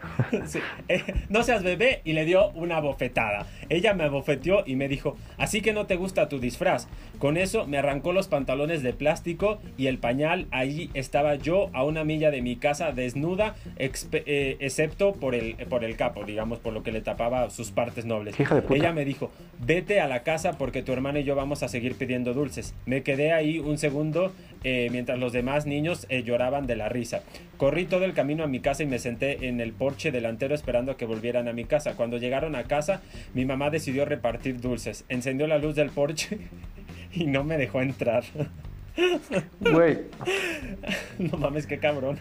[laughs] Sí, eh, no seas bebé y le dio una bofetada. Ella me abofeteó y me dijo, así que no te gusta tu disfraz. Con eso me arrancó los pantalones de plástico y el pañal. Ahí estaba yo a una milla de mi casa desnuda, eh, excepto por el, por el capo, digamos, por lo que le tapaba sus partes nobles. Hija de puta. Ella me dijo, vete a la casa porque tu hermana y yo vamos a seguir pidiendo dulces. Me quedé ahí un segundo eh, mientras los demás niños eh, lloraban de la risa. Corrí todo el camino a mi casa y me senté en el porche delantero esperando que volvieran a mi casa. Cuando llegaron a casa, mi mamá decidió repartir dulces. Encendió la luz del porche [laughs] y no me dejó entrar. Güey, [laughs] No mames, qué cabrón.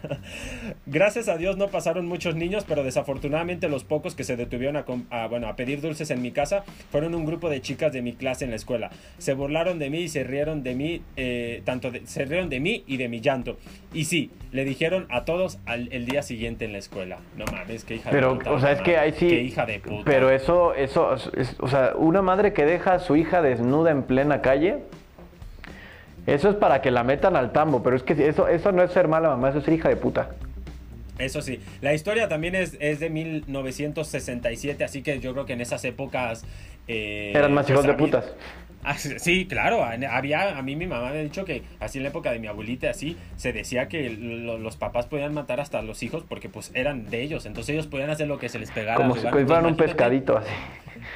Gracias a Dios no pasaron muchos niños, pero desafortunadamente los pocos que se detuvieron a, bueno, a pedir dulces en mi casa fueron un grupo de chicas de mi clase en la escuela. Se burlaron de mí y se rieron de mí, eh, tanto de- se rieron de mí y de mi llanto. Y sí, le dijeron a todos al, el día siguiente en la escuela. No mames, qué hija de pero, puta. o sea, es que ahí sí. Qué hija de puta. Pero eso, eso, es- o sea, una madre que deja a su hija desnuda en plena calle, eso es para que la metan al tambo. Pero es que eso, eso no es ser mala mamá, eso es ser hija de puta. Eso sí, la historia también es, es de 1967, así que yo creo que en esas épocas... eh, Eran más hijos de había- putas. Ah, sí, claro, había, a mí mi mamá me ha dicho que así en la época de mi abuelita, así, se decía que lo- los papás podían matar hasta a los hijos porque pues eran de ellos, entonces ellos podían hacer lo que se les pegara. Como si fueran un pescadito así.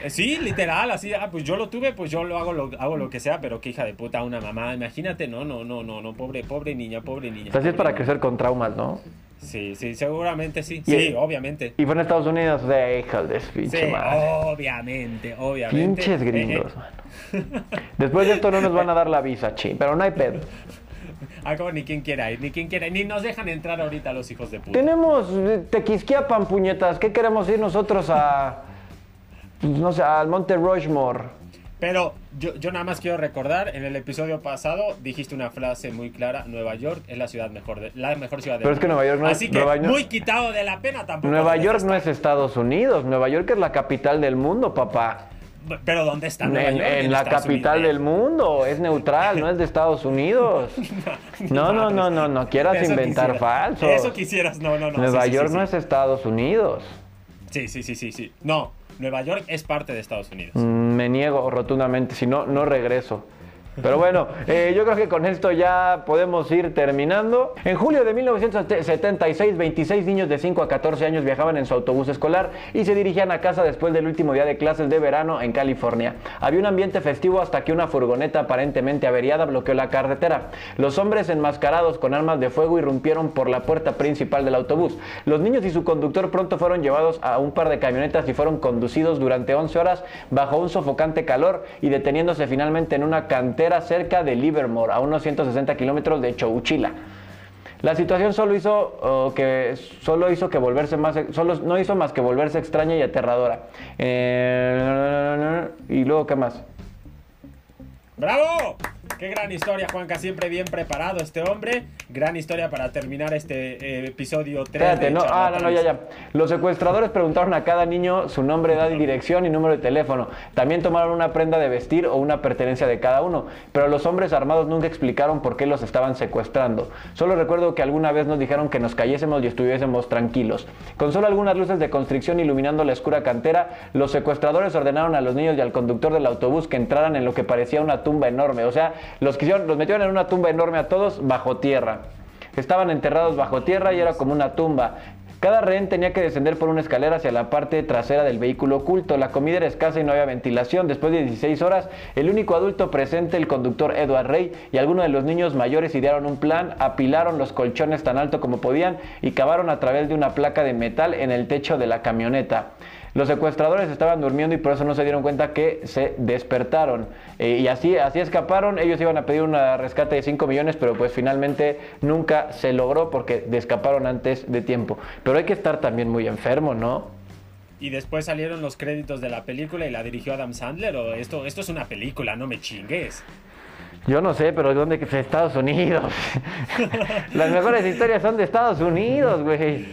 Eh, Sí, literal, así, ah, pues yo lo tuve, pues yo lo hago lo, hago lo que sea, pero qué hija de puta una mamá, imagínate, no, no, no, no, no, pobre, pobre niña, pobre niña. O sea, sí es para crecer con traumas, ¿no? Sí, sí, seguramente sí, Y- sí, obviamente. Y fue en Estados Unidos, de de su Sí, pinche madre. obviamente, obviamente. Pinches gringos, eh, mano. Después de esto no nos van a dar la visa, chi, pero no hay pedo. ah, como ni quien quiera ir, ni quien quiera, ni nos dejan entrar ahorita los hijos de puta. Tenemos eh, Tequisquiapan, puñetas. ¿Qué queremos ir nosotros a. no sé, al Monte Rushmore? Pero yo, yo nada más quiero recordar, en el episodio pasado dijiste una frase muy clara, Nueva York es la ciudad mejor, de, la mejor ciudad del Pero es que. Nueva York no es- Así que Nueva York- muy quitado de la pena tampoco. Nueva York no es Estados Unidos. Nueva York es la capital del mundo, papá. Pero ¿dónde está En, Nueva York? en la Estados capital Unidos. del mundo. Es neutral, no es de Estados Unidos. [laughs] No, no, no, no, no quieras Eso inventar quisieras. falso. Eso quisieras, no, no, no. Nueva sí, York sí, no es Estados Unidos. Sí, sí, sí, sí, sí. No, Nueva York es parte de Estados Unidos. Mm, Me niego rotundamente, si no, no regreso. Pero bueno, eh, yo creo que con esto ya podemos ir terminando. En julio de 1976, 26 niños de 5 a 14 años viajaban en su autobús escolar y se dirigían a casa después del último día de clases de verano en California. Había un ambiente festivo hasta que una furgoneta aparentemente averiada bloqueó la carretera. Los hombres enmascarados con armas de fuego irrumpieron por la puerta principal del autobús. Los niños y su conductor pronto fueron llevados a un par de camionetas y fueron conducidos durante 11 horas bajo un sofocante calor y deteniéndose finalmente en una cantera cerca de Livermore, a unos 160 kilómetros de Chowchila. La situación solo hizo que solo hizo que volverse más solo no hizo más que volverse extraña y aterradora. Eh, y luego qué más? ¡Bravo! Qué gran historia, Juanca. Siempre bien preparado este hombre. Gran historia para terminar este eh, episodio 3. Espérate, de no, ah, no, no, ya, ya. Los secuestradores preguntaron a cada niño su nombre, edad y dirección y número de teléfono. También tomaron una prenda de vestir o una pertenencia de cada uno. Pero los hombres armados nunca explicaron por qué los estaban secuestrando. Solo recuerdo que alguna vez nos dijeron que nos cayésemos y estuviésemos tranquilos. Con solo algunas luces de constricción iluminando la oscura cantera, los secuestradores ordenaron a los niños y al conductor del autobús que entraran en lo que parecía una tumba enorme. O sea, los, metieron en una tumba enorme a todos bajo tierra. Estaban enterrados bajo tierra y era como una tumba. Cada rehén tenía que descender por una escalera hacia la parte trasera del vehículo oculto. La comida era escasa y no había ventilación. Después de 16 horas, el único adulto presente, el conductor Edward Rey, y algunos de los niños mayores idearon un plan, apilaron los colchones tan alto como podían y cavaron a través de una placa de metal en el techo de la camioneta. Los secuestradores estaban durmiendo y por eso no se dieron cuenta que se despertaron. Eh, y así, así escaparon. Ellos iban a pedir un rescate de 5 millones, pero pues finalmente nunca se logró porque escaparon antes de tiempo. Pero hay que estar también muy enfermo, ¿no? Y después salieron los créditos de la película y la dirigió Adam Sandler. O esto, esto es una película, no me chingues. Yo no sé, pero ¿dónde? De Estados Unidos. [laughs] Las mejores historias son de Estados Unidos, güey.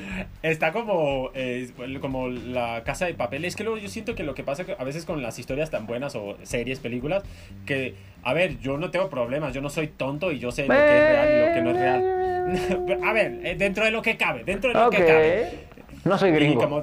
Está como, eh, como la casa de papel. Es que luego yo siento que lo que pasa que a veces con las historias tan buenas o series, películas, que, a ver, yo no tengo problemas, yo no soy tonto y yo sé lo que es real y lo que no es real. [laughs] a ver, eh, dentro de lo que cabe, dentro de lo que cabe. No soy gringo. Y como,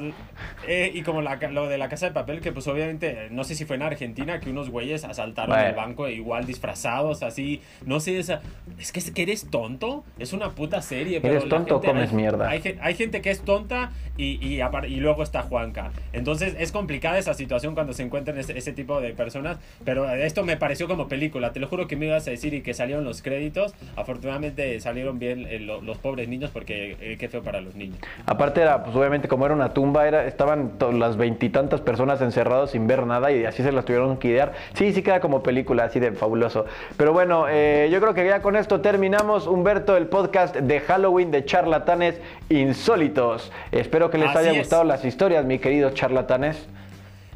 eh, y como la, lo de la casa de papel, que pues obviamente, no sé si fue en Argentina, que unos güeyes asaltaron Bueno. el banco igual disfrazados, así, no sé, esa, es que, es que eres tonto, es una puta serie. pero ¿Eres tonto o gente- comes hay- mierda? Hay, hay gente que es tonta y, y, y luego está Juanca. Entonces es complicada esa situación cuando se encuentran ese, ese tipo de personas, pero esto me pareció como película, te lo juro que me ibas a decir y que salieron los créditos, afortunadamente salieron bien eh, lo- los pobres niños porque eh, qué feo para los niños. Aparte era, pues obviamente como era una tumba, era, estaban las veintitantas personas encerradas sin ver nada y así se las tuvieron que idear. Sí, sí queda como película, así de fabuloso. Pero bueno, eh, yo creo que ya con esto terminamos, Humberto, el podcast de Halloween de charlatanes insólitos. Espero que les Así haya es. gustado las historias, mi queridos charlatanes.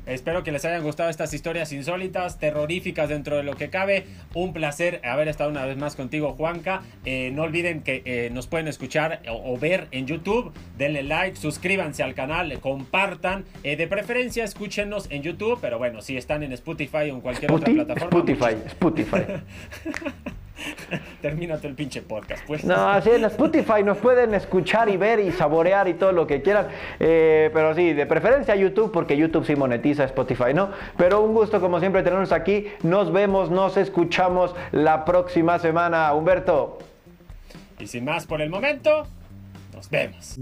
Espero que les hayan gustado estas historias insólitas, terroríficas dentro de lo que cabe. Un placer haber estado una vez más contigo, Juanca. Eh, no olviden que eh, nos pueden escuchar o, o ver en YouTube. Denle like, suscríbanse al canal, compartan. Eh, de preferencia, escúchenos en YouTube, pero bueno, si están en Spotify o en cualquier Sputi- otra plataforma. Spotify, Spotify. [laughs] [laughs] Termínate el pinche podcast, pues. No, así en Spotify nos pueden escuchar y ver y saborear y todo lo que quieran. Eh, pero sí, de preferencia YouTube, porque YouTube sí monetiza, Spotify no. Pero un gusto, como siempre, tenernos aquí. Nos vemos, nos escuchamos la próxima semana. Humberto. Y sin más por el momento, nos vemos.